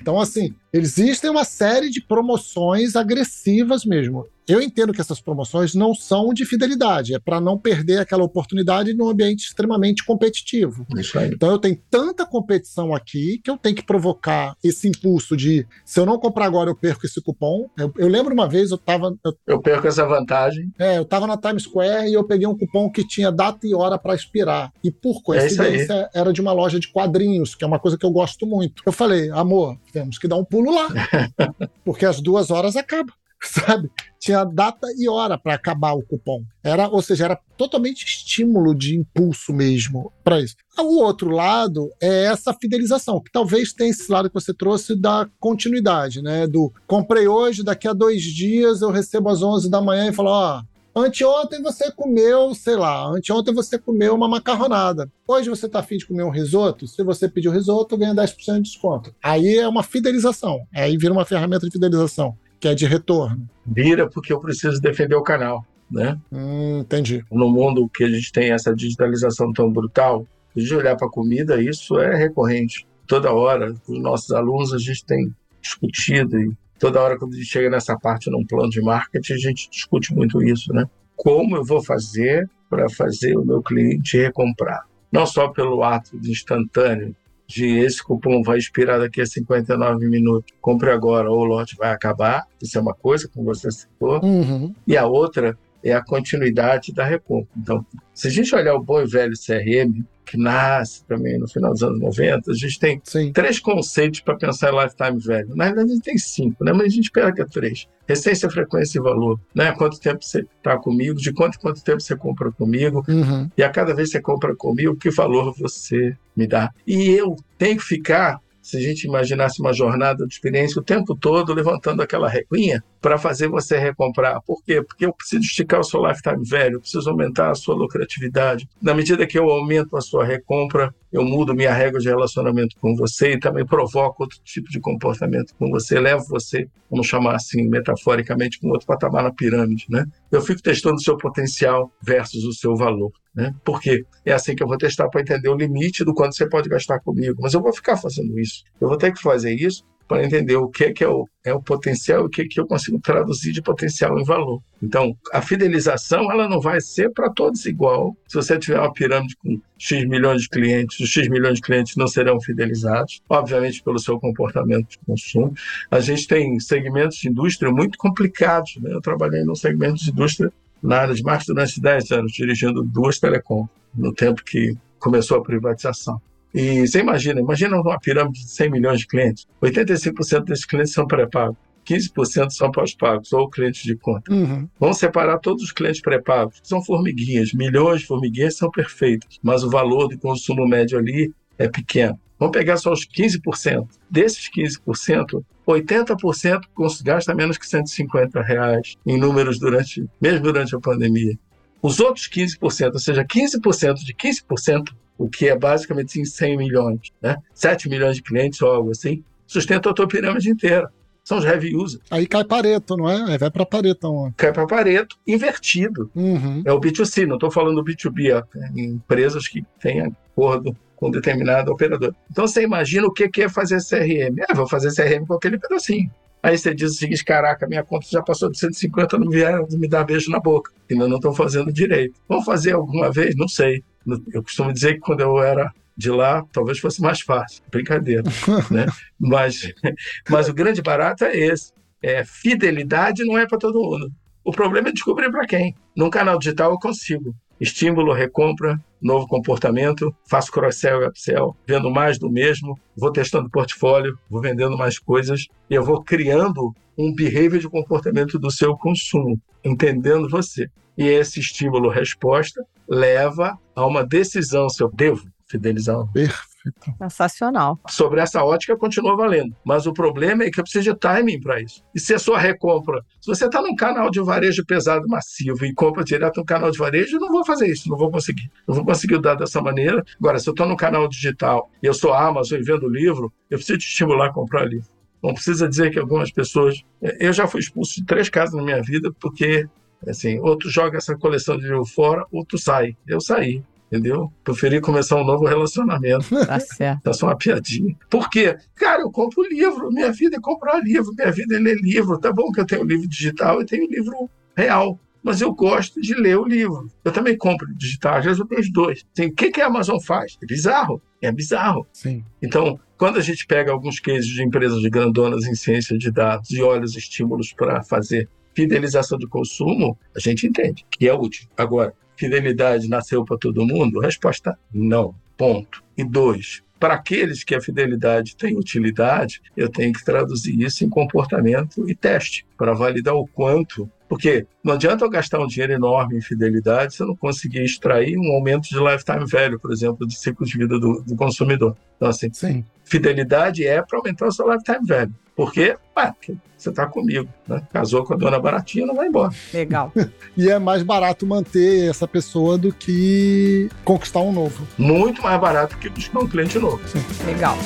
Então assim, existem uma série de promoções agressivas mesmo. Eu entendo que essas promoções não são de fidelidade, é para não perder aquela oportunidade num ambiente extremamente competitivo. Isso aí. Então eu tenho tanta competição aqui que eu tenho que provocar esse impulso de se eu não comprar agora eu perco esse cupom. Eu, eu lembro uma vez eu tava eu, eu, perco essa vantagem. É, eu tava na Times Square e eu peguei um cupom que tinha data e hora para expirar. E por é coincidência é era de uma loja de quadrinhos, que é uma coisa que eu gosto muito. Eu falei, amor, temos que dar um pulo lá, [laughs] porque as duas horas acabam. [laughs] sabe? Tinha data e hora para acabar o cupom. Era, ou seja, era totalmente estímulo de impulso mesmo para isso. O outro lado é essa fidelização, que talvez tenha esse lado que você trouxe da continuidade, né? Do comprei hoje, daqui a dois dias eu recebo às 11 da manhã e falo, ó, Anteontem você comeu, sei lá, anteontem você comeu uma macarronada. Hoje você está afim de comer um risoto? Se você pedir o risoto, ganha 10% de desconto. Aí é uma fidelização. Aí vira uma ferramenta de fidelização que é de retorno. Vira porque eu preciso defender o canal, né? Hum, entendi. No mundo que a gente tem essa digitalização tão brutal, de olhar para a comida, isso é recorrente. Toda hora, com os nossos alunos, a gente tem discutido e toda hora quando a gente chega nessa parte num plano de marketing, a gente discute muito isso, né? Como eu vou fazer para fazer o meu cliente recomprar? Não só pelo ato de instantâneo de esse cupom vai expirar daqui a 59 minutos, compre agora ou o lote vai acabar. Isso é uma coisa, como você citou. Uhum. E a outra é a continuidade da recompra. Então, se a gente olhar o bom e velho CRM, que nasce também no final dos anos 90, a gente tem Sim. três conceitos para pensar em lifetime velho. Na verdade, a gente tem cinco, né? mas a gente pega três. Recência, frequência e valor. Né? Quanto tempo você está comigo, de quanto em quanto tempo você compra comigo, uhum. e a cada vez que você compra comigo, que valor você me dá. E eu tenho que ficar se a gente imaginasse uma jornada de experiência o tempo todo levantando aquela reguinha para fazer você recomprar. Por quê? Porque eu preciso esticar o seu lifetime velho, eu preciso aumentar a sua lucratividade. Na medida que eu aumento a sua recompra, eu mudo minha regra de relacionamento com você e também provoco outro tipo de comportamento com você, levo você, vamos chamar assim, metaforicamente, com outro patamar na pirâmide, né? Eu fico testando o seu potencial versus o seu valor. Né? Porque é assim que eu vou testar para entender o limite do quanto você pode gastar comigo. Mas eu vou ficar fazendo isso. Eu vou ter que fazer isso para entender o que é, que é, o, é o potencial e o que, é que eu consigo traduzir de potencial em valor. Então, a fidelização ela não vai ser para todos igual. Se você tiver uma pirâmide com X milhões de clientes, os X milhões de clientes não serão fidelizados, obviamente pelo seu comportamento de consumo. A gente tem segmentos de indústria muito complicados. Né? Eu trabalhei num segmento de indústria na área de marketing durante 10 anos, dirigindo duas telecom, no tempo que começou a privatização. E você imagina, imagina uma pirâmide de 100 milhões de clientes. 85% desses clientes são pré-pagos. 15% são pós-pagos ou clientes de conta. Uhum. Vamos separar todos os clientes pré-pagos. São formiguinhas, milhões de formiguinhas são perfeitas, mas o valor do consumo médio ali é pequeno. Vamos pegar só os 15%. Desses 15%, 80% gasta menos que 150 reais em números durante, mesmo durante a pandemia. Os outros 15%, ou seja, 15% de 15%, o que é basicamente 100 milhões, né? 7 milhões de clientes ou algo assim, sustenta a tua pirâmide inteira. São os heavy users. Aí cai Pareto, não é? Aí vai para Pareto. Ó. Cai para Pareto, invertido. Uhum. É o B2C, não estou falando do B2B, ó, em empresas que têm acordo com determinado operador. Então você imagina o que é fazer CRM. É, vou fazer CRM com aquele pedacinho. Aí você diz o seguinte: caraca, minha conta já passou de 150, não vieram me dar beijo na boca. Ainda não estão fazendo direito. Vão fazer alguma vez? Não sei. Eu costumo dizer que quando eu era de lá, talvez fosse mais fácil. Brincadeira. [laughs] né? mas, [laughs] mas o grande barato é esse. É, fidelidade não é para todo mundo. O problema é descobrir para quem. Num canal digital eu consigo. Estímulo, recompra, novo comportamento, faço cross-sell e upsell, vendo mais do mesmo, vou testando portfólio, vou vendendo mais coisas e eu vou criando um behavior de comportamento do seu consumo, entendendo você. E esse estímulo-resposta leva a uma decisão se eu devo fidelizar. Perfeito. Sensacional. Sobre essa ótica continua valendo. Mas o problema é que eu preciso de timing para isso. E se a sua recompra, se você está num canal de varejo pesado massivo e compra direto no canal de varejo, eu não vou fazer isso, não vou conseguir. Não vou conseguir dar dessa maneira. Agora, se eu estou no canal digital e eu sou Amazon e vendo livro, eu preciso te estimular a comprar livro. Não precisa dizer que algumas pessoas. Eu já fui expulso de três casas na minha vida porque, assim, outro joga essa coleção de livro fora, outro sai. Eu saí entendeu? Preferi começar um novo relacionamento. [laughs] Tá certo. É só uma piadinha. Por quê? Cara, eu compro livro. Minha vida é comprar livro. Minha vida é ler livro. Tá bom que eu tenho livro digital e tenho livro real. Mas eu gosto de ler o livro. Eu também compro digital. Às vezes eu tenho os dois. Assim, o que, que a Amazon faz? É bizarro. É bizarro. Sim. Então, quando a gente pega alguns cases de empresas de grandonas em ciência de dados e olha os estímulos para fazer fidelização de consumo, a gente entende que é útil. Agora, fidelidade nasceu para todo mundo? Resposta: não. Ponto. E dois, para aqueles que a fidelidade tem utilidade, eu tenho que traduzir isso em comportamento e teste, para validar o quanto. Porque não adianta eu gastar um dinheiro enorme em fidelidade se eu não conseguir extrair um aumento de lifetime value, por exemplo, de ciclo de vida do, do consumidor. Então, assim, Sim. Fidelidade é para aumentar o seu lifetime value. Por quê? Ah, porque você está comigo. Né? Casou com a dona baratinha, não vai embora. Legal. [laughs] E é mais barato manter essa pessoa do que conquistar um novo. Muito mais barato que buscar um cliente novo. Legal.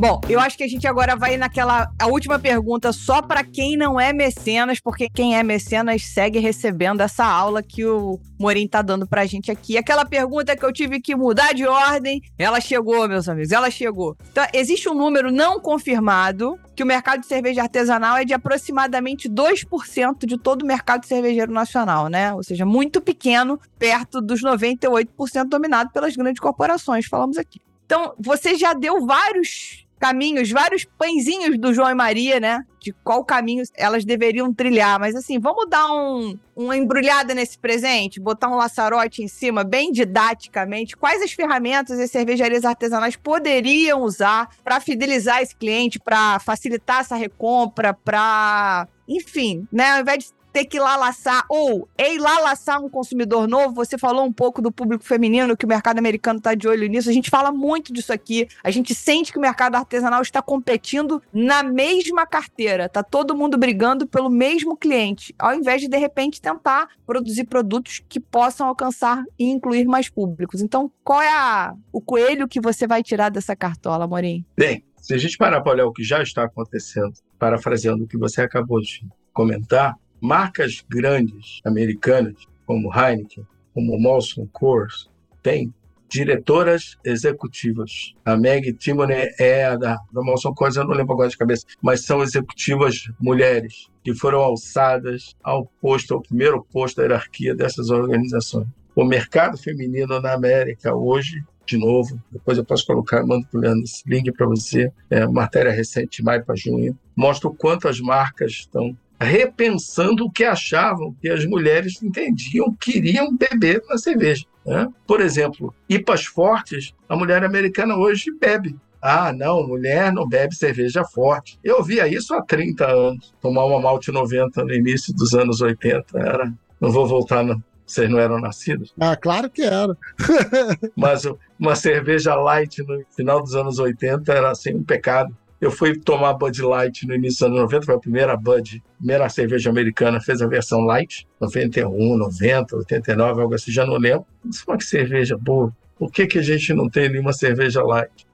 Bom, eu acho que a gente agora vai naquela a última pergunta só para quem não é mecenas, porque quem é mecenas segue recebendo essa aula que o Morim tá dando pra gente aqui. Aquela pergunta que eu tive que mudar de ordem, ela chegou, meus amigos, ela chegou. Então, existe um número não confirmado que o mercado de cerveja artesanal é de aproximadamente 2% de todo o mercado cervejeiro nacional, né? Ou seja, muito pequeno, perto dos 98% dominado pelas grandes corporações, falamos aqui. Então, você já deu vários caminhos, vários pãezinhos do João e Maria, né? De qual caminho elas deveriam trilhar. Mas assim, vamos dar um, uma embrulhada nesse presente, botar um laçarote em cima, bem didaticamente. Quais as ferramentas as cervejarias artesanais poderiam usar para fidelizar esse cliente, para facilitar essa recompra, para enfim, né? Ao invés de ter que lá laçar ou ir lá laçar um consumidor novo. Você falou um pouco do público feminino, que o mercado americano está de olho nisso. A gente fala muito disso aqui. A gente sente que o mercado artesanal está competindo na mesma carteira. Tá todo mundo brigando pelo mesmo cliente, ao invés de de repente tentar produzir produtos que possam alcançar e incluir mais públicos. Então, qual é a, o coelho que você vai tirar dessa cartola, Morim? Bem, se a gente parar para olhar o que já está acontecendo, parafraseando o que você acabou de comentar, marcas grandes americanas, como Heineken, como Molson Coors, têm diretoras executivas. A Meg Timoney é a da, da Molson Coors, eu não lembro agora de cabeça, mas são executivas mulheres que foram alçadas ao posto, ao primeiro posto da hierarquia dessas organizações. O mercado feminino na América hoje de novo. Depois eu posso colocar, mando para o Leandro esse link para você. É, matéria recente, maio para junho. Mostra o quanto as marcas estão repensando o que achavam que as mulheres entendiam, queriam beber na cerveja. Né? Por exemplo, IPAs fortes, a mulher americana hoje bebe. Ah, não, mulher não bebe cerveja forte. Eu via isso há 30 anos. Tomar uma malte 90 no início dos anos 80 era. Não vou voltar, não. Vocês não eram nascidos? Ah, claro que era. [laughs] Mas uma cerveja light no final dos anos 80 era assim um pecado. Eu fui tomar Bud Light no início dos anos 90, foi a primeira Bud, primeira cerveja americana, fez a versão light, 91, 90, 89, algo assim, já não lembro. Isso é uma cerveja boa. Por que, que a gente não tem nenhuma cerveja light?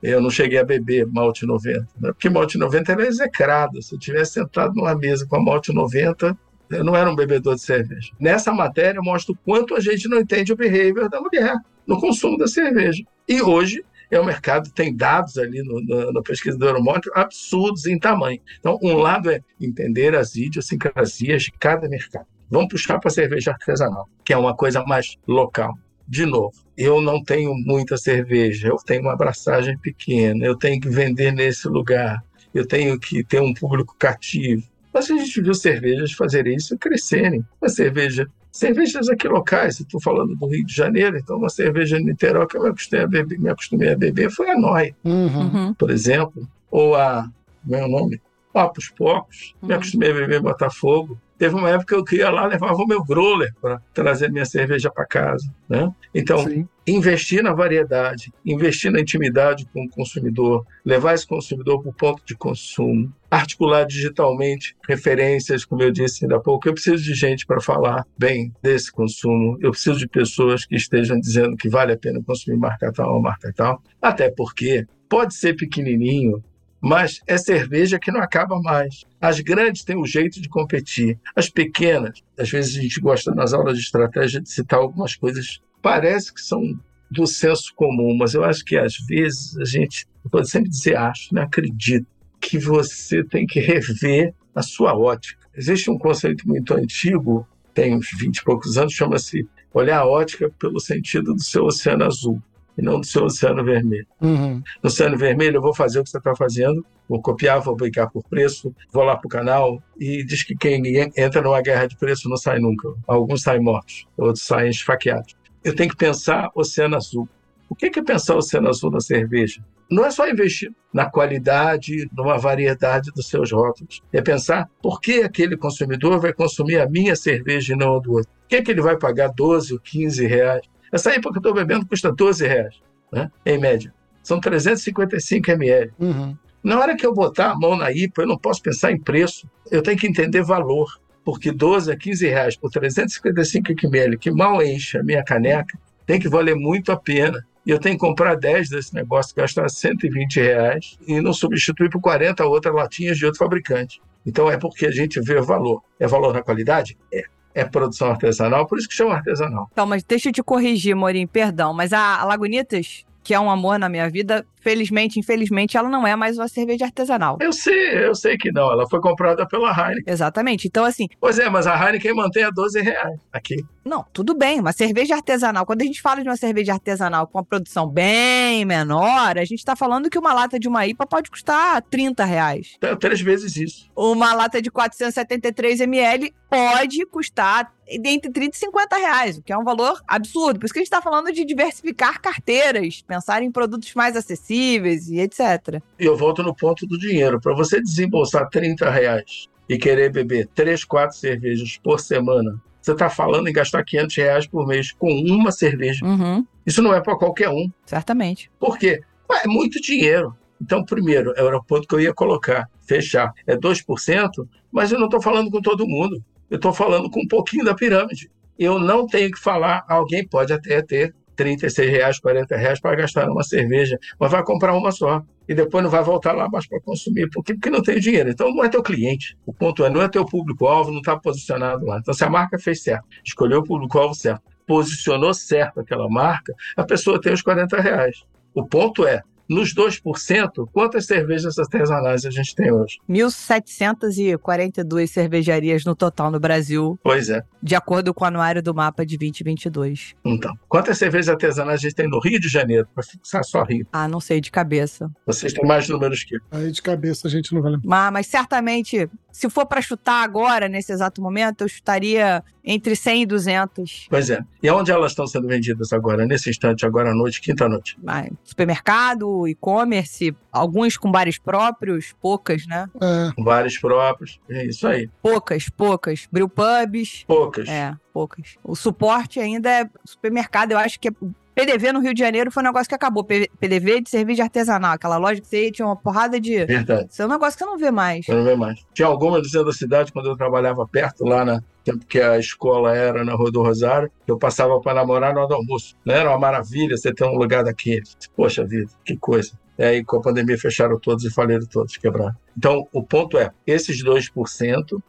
Eu não cheguei a beber malte 90, né? porque malte 90 era execrado. Se eu tivesse sentado numa mesa com a malte 90, eu não era um bebedor de cerveja. Nessa matéria, eu mostro o quanto a gente não entende o behavior da mulher no consumo da cerveja. E hoje, é um mercado, tem dados ali no, no, no pesquisa do Euromonitor absurdos em tamanho. Então, um lado é entender as idiosincrasias de cada mercado. Vamos puxar para a cerveja artesanal, que é uma coisa mais local. De novo, eu não tenho muita cerveja, eu tenho uma abraçagem pequena, eu tenho que vender nesse lugar, eu tenho que ter um público cativo. Mas a gente viu cervejas fazerem isso crescerem. Uma cerveja cervejas aqui locais, estou falando do Rio de Janeiro, então uma cerveja Niterói que eu me acostumei a beber, me acostumei a beber foi a Noi, Uhum. Uhum. por exemplo, ou a, meu nome, Papos Pocos, me Uhum. acostumei a beber Botafogo. Teve uma época que eu ia lá, levava o meu growler para trazer minha cerveja para casa, né? Então, Sim. investir na variedade, investir na intimidade com o consumidor, levar esse consumidor para o ponto de consumo, articular digitalmente referências, como eu disse ainda há pouco. Eu preciso de gente para falar bem desse consumo, eu preciso de pessoas que estejam dizendo que vale a pena consumir marca tal ou marca tal, até porque pode ser pequenininho, mas é cerveja que não acaba mais. As grandes têm um jeito de competir. As pequenas, às vezes a gente gosta nas aulas de estratégia de citar algumas coisas, parece que são do senso comum, mas eu acho que às vezes a gente, pode sempre dizer acho, não acredito, que você tem que rever a sua ótica. Existe um conceito muito antigo, tem uns 20 e poucos anos, chama-se olhar a ótica pelo sentido do seu oceano azul e não do seu oceano vermelho. Uhum. No oceano vermelho, eu vou fazer o que você está fazendo, vou copiar, vou brigar por preço, vou lá para o canal e diz que quem entra numa guerra de preço não sai nunca. Alguns saem mortos, outros saem esfaqueados. Eu tenho que pensar oceano azul. O que é pensar oceano azul na cerveja? Não é só investir na qualidade, numa variedade dos seus rótulos. É pensar por que aquele consumidor vai consumir a minha cerveja e não a do outro. Por que, é que ele vai pagar 12 ou 15 reais? Essa IPA que eu estou bebendo custa 12 reais, né? em média. São 355 ml. Uhum. Na hora que eu botar a mão na IPA, eu não posso pensar em preço. Eu tenho que entender valor. Porque 12 a 15 reais por 355 ml, que mal enche a minha caneca, tem que valer muito a pena. E eu tenho que comprar 10 desse negócio, gastar 120 reais e não substituir por 40 outras latinhas de outro fabricante. Então é porque a gente vê valor. É valor na qualidade? É. É produção artesanal, por isso que chama artesanal. Então, mas deixa eu te corrigir, Morim, perdão. Mas a Lagunitas, que é um amor na minha vida, felizmente, infelizmente, ela não é mais uma cerveja artesanal. Eu sei, eu sei que não. Ela foi comprada pela Heineken. Exatamente. Então, assim, Pois é, mas a Heineken mantém a 12 reais aqui. não, tudo bem, uma cerveja artesanal. Quando a gente fala de uma cerveja artesanal com uma produção bem menor, a gente tá falando que uma lata de uma IPA pode custar 30 reais. É três vezes isso. Uma lata de 473 ml pode custar entre 30 e 50 reais, o que é um valor absurdo. Por isso que a gente tá falando de diversificar carteiras, pensar em produtos mais acessíveis e etc. E eu volto no ponto do dinheiro. Para você desembolsar 30 reais e querer beber três, quatro cervejas por semana, você está falando em gastar 500 reais por mês com uma cerveja. Uhum, Isso não é para qualquer um. certamente. Por quê? É muito dinheiro. Então, primeiro, era o ponto que eu ia colocar, fechar. É 2%, mas eu não estou falando com todo mundo. Eu estou falando com um pouquinho da pirâmide. Eu não tenho que falar, alguém pode até ter 36 reais, 40 reais para gastar numa cerveja, mas vai comprar uma só. E depois não vai voltar lá mais para consumir. Por quê? Porque não tem dinheiro. Então não é teu cliente. O ponto é, não é teu público-alvo, não está posicionado lá. Então, se a marca fez certo, escolheu o público-alvo certo, posicionou certo aquela marca, a pessoa tem os 40 reais. O ponto é, nos 2%, quantas cervejas artesanais a gente tem hoje? 1.742 cervejarias no total no Brasil, Pois é. de acordo com o anuário do mapa de 2022. Então, quantas cervejas artesanais a gente tem no Rio de Janeiro? Para fixar só Rio. Ah, não sei de cabeça. Vocês têm mais números que eu. Aí de cabeça a gente não vai lembrar. Mas, mas certamente, se for para chutar agora, nesse exato momento, eu chutaria entre 100 e 200. Pois é. E onde elas estão sendo vendidas agora, nesse instante, agora à noite, quinta-noite? Ah, Supermercado, e-commerce, alguns com bares próprios, poucas, né? É, Com bares próprios. É isso aí. Poucas, poucas. Brewpubs, Poucas. é, poucas. O suporte ainda é supermercado, eu acho que é... PDV no Rio de Janeiro foi um negócio que acabou. PDV de cerveja artesanal, aquela loja que você tinha uma porrada de. Verdade. Isso é um negócio que você não vê mais. Eu não vejo mais. Tinha alguma no centro da cidade, quando eu trabalhava perto, lá na tempo que a escola era na Rua do Rosário, eu passava para namorar do almoço. Não era uma maravilha você ter um lugar daquele. Poxa vida, que coisa. E aí, com a pandemia, fecharam todos e faliram todos, quebraram. Então, o ponto é, esses 2% se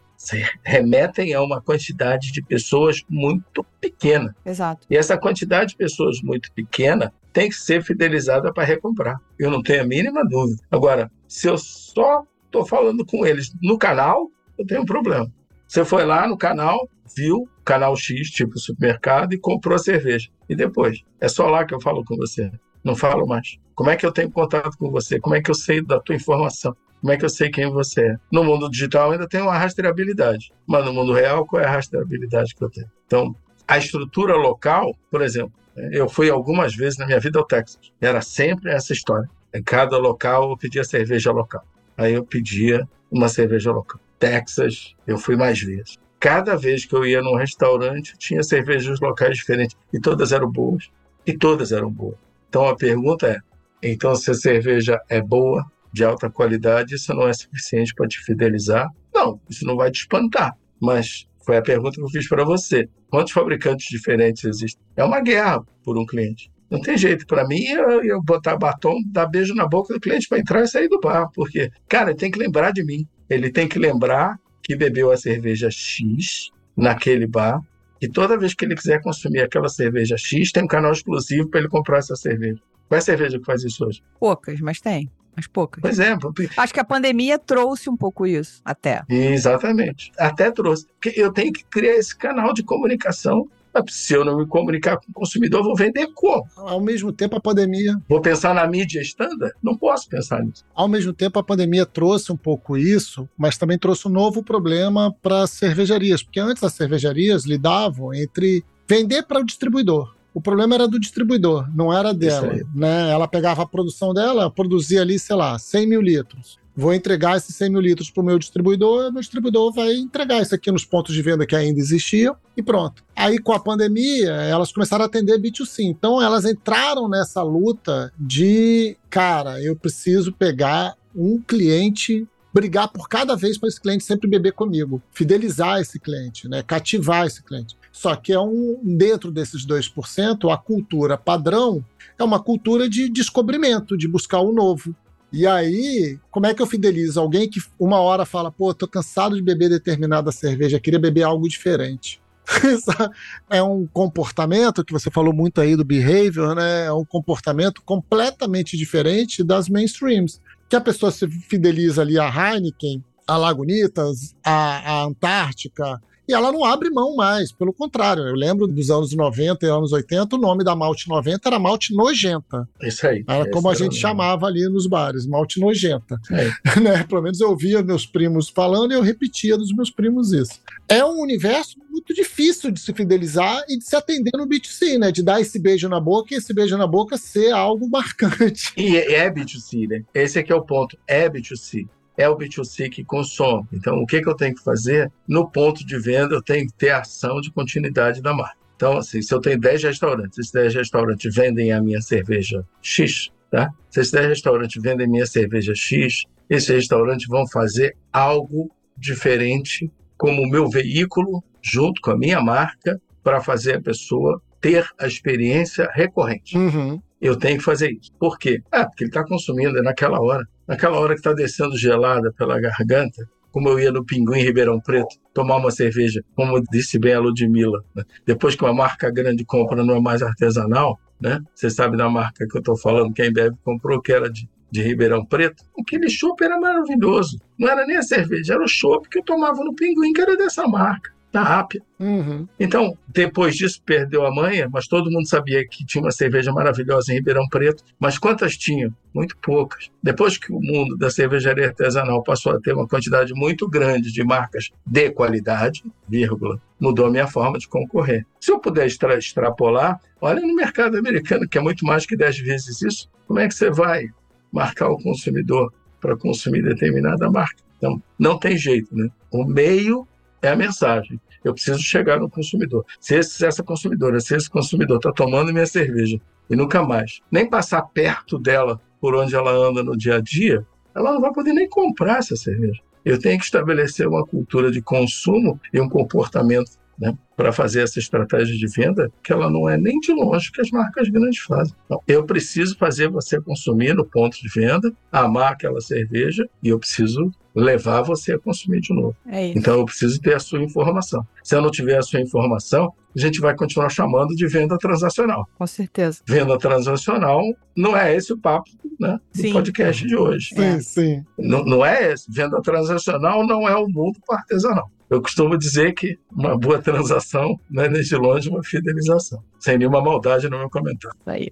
remetem a uma quantidade de pessoas muito pequena. Exato. E essa quantidade de pessoas muito pequena tem que ser fidelizada para recomprar. Eu não tenho a mínima dúvida. Agora, se eu só estou falando com eles no canal, eu tenho um problema. Você foi lá no canal, viu canal X, tipo supermercado, e comprou a cerveja. E depois? É só lá que eu falo com você. Não falo mais. Como é que eu tenho contato com você? Como é que eu sei da tua informação? Como é que eu sei quem você é? No mundo digital ainda tem uma rastreabilidade, mas no mundo real, qual é a rastreabilidade que eu tenho? Então, a estrutura local, por exemplo, eu fui algumas vezes na minha vida ao Texas. Era sempre essa história. Em cada local eu pedia cerveja local. Aí eu pedia uma cerveja local. Texas, eu fui mais vezes. Cada vez que eu ia num restaurante, tinha cervejas locais diferentes. E todas eram boas. E todas eram boas. Então a pergunta é: então se a cerveja é boa, de alta qualidade, isso não é suficiente para te fidelizar? Não, isso não vai te espantar. Mas foi a pergunta que eu fiz para você. Quantos fabricantes diferentes existem? É uma guerra por um cliente. Não tem jeito. Para mim, eu, eu botar batom, dar beijo na boca do cliente para entrar e sair do bar. Porque, cara, ele tem que lembrar de mim. Ele tem que lembrar que bebeu a cerveja X naquele bar. E toda vez que ele quiser consumir aquela cerveja X, tem um canal exclusivo para ele comprar essa cerveja. Qual é a cerveja que faz isso hoje? Poucas, mas tem. Mas poucas. Pois é, Acho que a pandemia trouxe um pouco isso, até. Exatamente. Até trouxe. Porque eu tenho que criar esse canal de comunicação. Se eu não me comunicar com o consumidor, eu vou vender como? ao mesmo tempo a pandemia, Vou pensar na mídia standard? Não posso pensar nisso. ao mesmo tempo a pandemia trouxe um pouco isso, mas também trouxe um novo problema para as cervejarias, porque antes as cervejarias lidavam entre vender para o distribuidor. O problema era do distribuidor, não era dela. Né? Ela pegava a produção dela, produzia ali, sei lá, 100 mil litros. Vou entregar esses 100 mil litros para o meu distribuidor, meu distribuidor vai entregar isso aqui nos pontos de venda que ainda existiam e pronto. Aí, com a pandemia, elas começaram a atender B2C. Então, elas entraram nessa luta de, cara, eu preciso pegar um cliente brigar por cada vez para esse cliente sempre beber comigo, fidelizar esse cliente, né, cativar esse cliente. Só que é um dentro desses 2%, a cultura padrão é uma cultura de descobrimento, de buscar o novo. E aí, como é que eu fidelizo alguém que uma hora fala, pô, tô cansado de beber determinada cerveja, queria beber algo diferente. [laughs] é um comportamento que você falou muito aí do behavior, né? É um comportamento completamente diferente das mainstreams. Que a pessoa se fideliza ali a Heineken, a Lagunitas, a, a Antártica, e ela não abre mão mais, pelo contrário. Eu lembro dos anos 90 e anos 80, o nome da Malte 90 era Malte Nojenta. Isso aí. Era como a gente chamava ali nos bares, Malte Nojenta. Aí. [laughs] né? Pelo menos eu ouvia meus primos falando e eu repetia dos meus primos isso. É um universo muito difícil de se fidelizar e de se atender no B2C, né? De dar esse beijo na boca e esse beijo na boca ser algo marcante. E é é B2C, né? Esse aqui é o ponto. É B2C. É o B2C que consome. Então, o que, que eu tenho que fazer? No ponto de venda, eu tenho que ter ação de continuidade da marca. Então, assim, se eu tenho 10 restaurantes, esses 10 restaurantes vendem a minha cerveja X, tá? Se esses 10 restaurantes vendem minha cerveja X, esses restaurantes vão fazer algo diferente como o meu veículo, junto com a minha marca, para fazer a pessoa ter a experiência recorrente Uhum. eu tenho que fazer isso. Por quê? Ah, porque ele está consumindo é naquela hora. Naquela hora que está descendo gelada pela garganta, como eu ia no Pinguim Ribeirão Preto tomar uma cerveja, como disse bem a Ludmilla, né? depois que uma marca grande compra não é mais artesanal, né? Você sabe da marca que eu estou falando, que a Embev comprou, que era de, de Ribeirão Preto. Aquele chopp era maravilhoso. Não era nem a cerveja, era o chopp que eu tomava no Pinguim, que era dessa marca da Rápia. Uhum. Então, depois disso, perdeu a manha, mas todo mundo sabia que tinha uma cerveja maravilhosa em Ribeirão Preto. Mas quantas tinham? Muito poucas. Depois que o mundo da cervejaria artesanal passou a ter uma quantidade muito grande de marcas de qualidade, vírgula, mudou a minha forma de concorrer. Se eu puder extra extrapolar, olha no mercado americano, que é muito mais que 10 vezes isso, como é que você vai marcar o consumidor para consumir determinada marca? Então, não tem jeito, né? O meio é a mensagem. Eu preciso chegar no consumidor. Se, esse, se essa consumidora, se esse consumidor está tomando minha cerveja e nunca mais, nem passar perto dela por onde ela anda no dia a dia, ela não vai poder nem comprar essa cerveja. Eu tenho que estabelecer uma cultura de consumo e um comportamento né, para fazer essa estratégia de venda, que ela não é nem de longe que as marcas grandes fazem. Então, eu preciso fazer você consumir no ponto de venda, amar aquela cerveja, e eu preciso levar você a consumir de novo. É isso. Então eu preciso ter a sua informação. Se eu não tiver a sua informação, a gente vai continuar chamando de venda transacional. Com certeza. Venda transacional não é esse o papo né, do Sim. podcast de hoje. Sim, É. sim. Não, não é esse. Venda transacional não é o mundo para artesanal. Eu costumo dizer que uma boa transação não é nem de longe uma fidelização. Sem nenhuma maldade no meu comentário. Isso aí.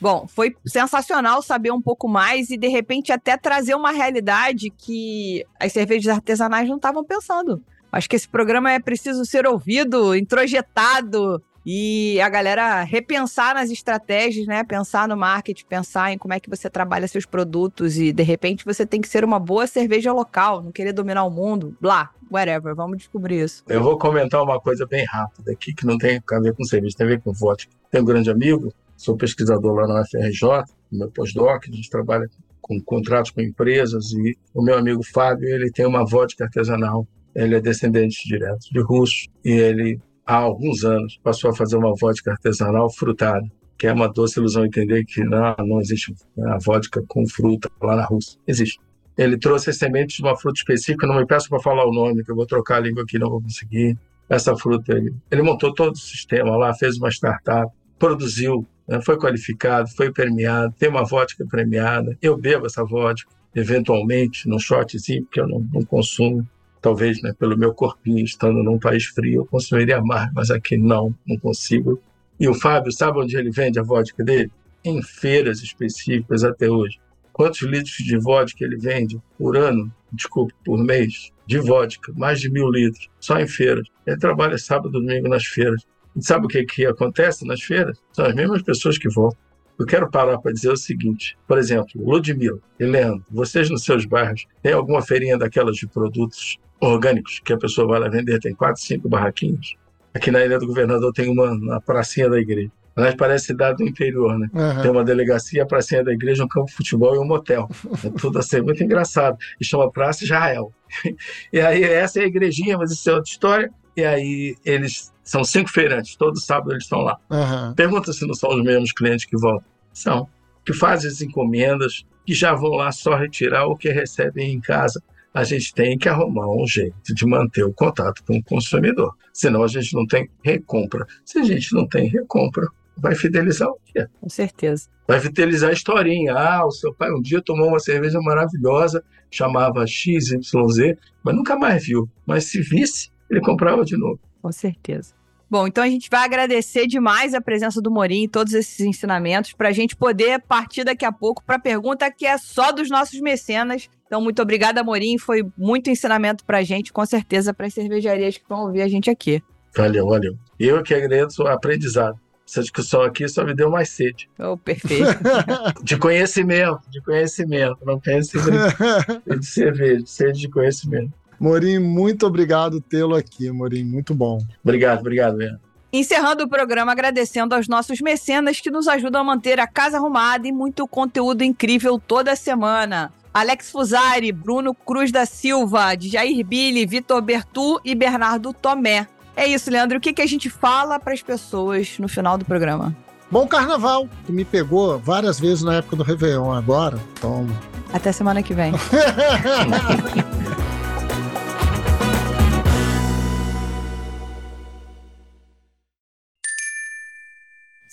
Bom, foi sensacional saber um pouco mais e de repente até trazer uma realidade que as cervejas artesanais não estavam pensando. Acho que esse programa é preciso ser ouvido, introjetado e a galera repensar nas estratégias, né? Pensar no marketing, pensar em como é que você trabalha seus produtos e de repente você tem que ser uma boa cerveja local, não querer dominar o mundo, blá, whatever, vamos descobrir isso. Eu vou comentar uma coisa bem rápida aqui, que não tem a ver com cerveja, tem a ver com vodka. Tenho um grande amigo, sou pesquisador lá na UFRJ, no meu pós-doc, a gente trabalha com contratos com empresas e o meu amigo Fábio, ele tem uma vodka artesanal. Ele é descendente direto de russo e ele, há alguns anos, passou a fazer uma vodka artesanal frutada, que é uma doce ilusão entender que não, não existe a vodka com fruta lá na Rússia. Existe. Ele trouxe as sementes de uma fruta específica, não me peço para falar o nome, que eu vou trocar a língua aqui, não vou conseguir. Essa fruta, ele, ele montou todo o sistema lá, fez uma startup, produziu, foi qualificado, foi premiado, tem uma vodka premiada. Eu bebo essa vodka, eventualmente, num shotzinho, porque eu não, não consumo. Talvez, né, pelo meu corpinho, estando num país frio, eu consumiria mais, mas aqui não, não consigo. E o Fábio, sabe onde ele vende a vodka dele? Em feiras específicas até hoje. Quantos litros de vodka ele vende por ano? Desculpe, por mês? De vodka, mais de mil litros, só em feiras. Ele trabalha sábado e domingo nas feiras. Sabe o que, que acontece nas feiras? São as mesmas pessoas que voltam. Eu quero parar para dizer o seguinte: por exemplo, Ludmilla e Leandro, vocês nos seus bairros têm alguma feirinha daquelas de produtos orgânicos que a pessoa vai lá vender? Tem quatro, cinco barraquinhos. Aqui na Ilha do Governador tem uma na pracinha da igreja. Aliás, parece cidade do interior, né? Aham. Tem uma delegacia, a pracinha da igreja, um campo de futebol e um motel. É tudo assim, muito engraçado. E chama Praça Israel. [laughs] E aí, essa é a igrejinha, mas isso é outra história. E aí, eles são cinco feirantes, todo sábado eles estão lá. Aham. Pergunta se não são os mesmos clientes que voltam. São. Que fazem as encomendas, que já vão lá só retirar o que recebem em casa. A gente tem que arrumar um jeito de manter o contato com o consumidor. Senão a gente não tem recompra. Se a gente não tem recompra, vai fidelizar o quê? Com certeza. Vai fidelizar a historinha. Ah, o seu pai um dia tomou uma cerveja maravilhosa, chamava XYZ, mas nunca mais viu. Mas se visse, ele comprava de novo. Com certeza. Bom, então a gente vai agradecer demais a presença do Morim e todos esses ensinamentos para a gente poder partir daqui a pouco para a pergunta que é só dos nossos mecenas. Então, muito obrigada, Morim. Foi muito ensinamento para a gente, com certeza, para as cervejarias que vão ouvir a gente aqui. Valeu, valeu. Eu que agradeço o aprendizado. Essa discussão aqui só me deu mais sede. Oh, perfeito. [laughs] De conhecimento, de conhecimento. Não pense [laughs] de cerveja, de sede de conhecimento. Morim, muito obrigado tê-lo aqui, Morim. Muito bom. Obrigado, obrigado, Leandro. Encerrando o programa, agradecendo aos nossos mecenas que nos ajudam a manter a casa arrumada e muito conteúdo incrível toda semana. Alex Fusari, Bruno Cruz da Silva, Jair Billy, Vitor Bertu e Bernardo Tomé. É isso, Leandro. O que, que a gente fala para as pessoas no final do programa? Bom carnaval, que me pegou várias vezes na época do Réveillon agora. Então, Até semana que vem. [laughs]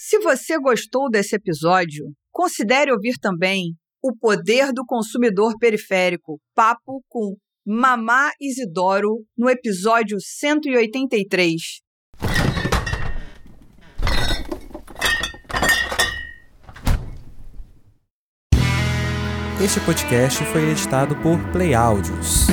Se você gostou desse episódio, considere ouvir também O Poder do Consumidor Periférico, papo com Mamá Isidoro, no episódio 183. Este podcast foi editado por Play Áudios.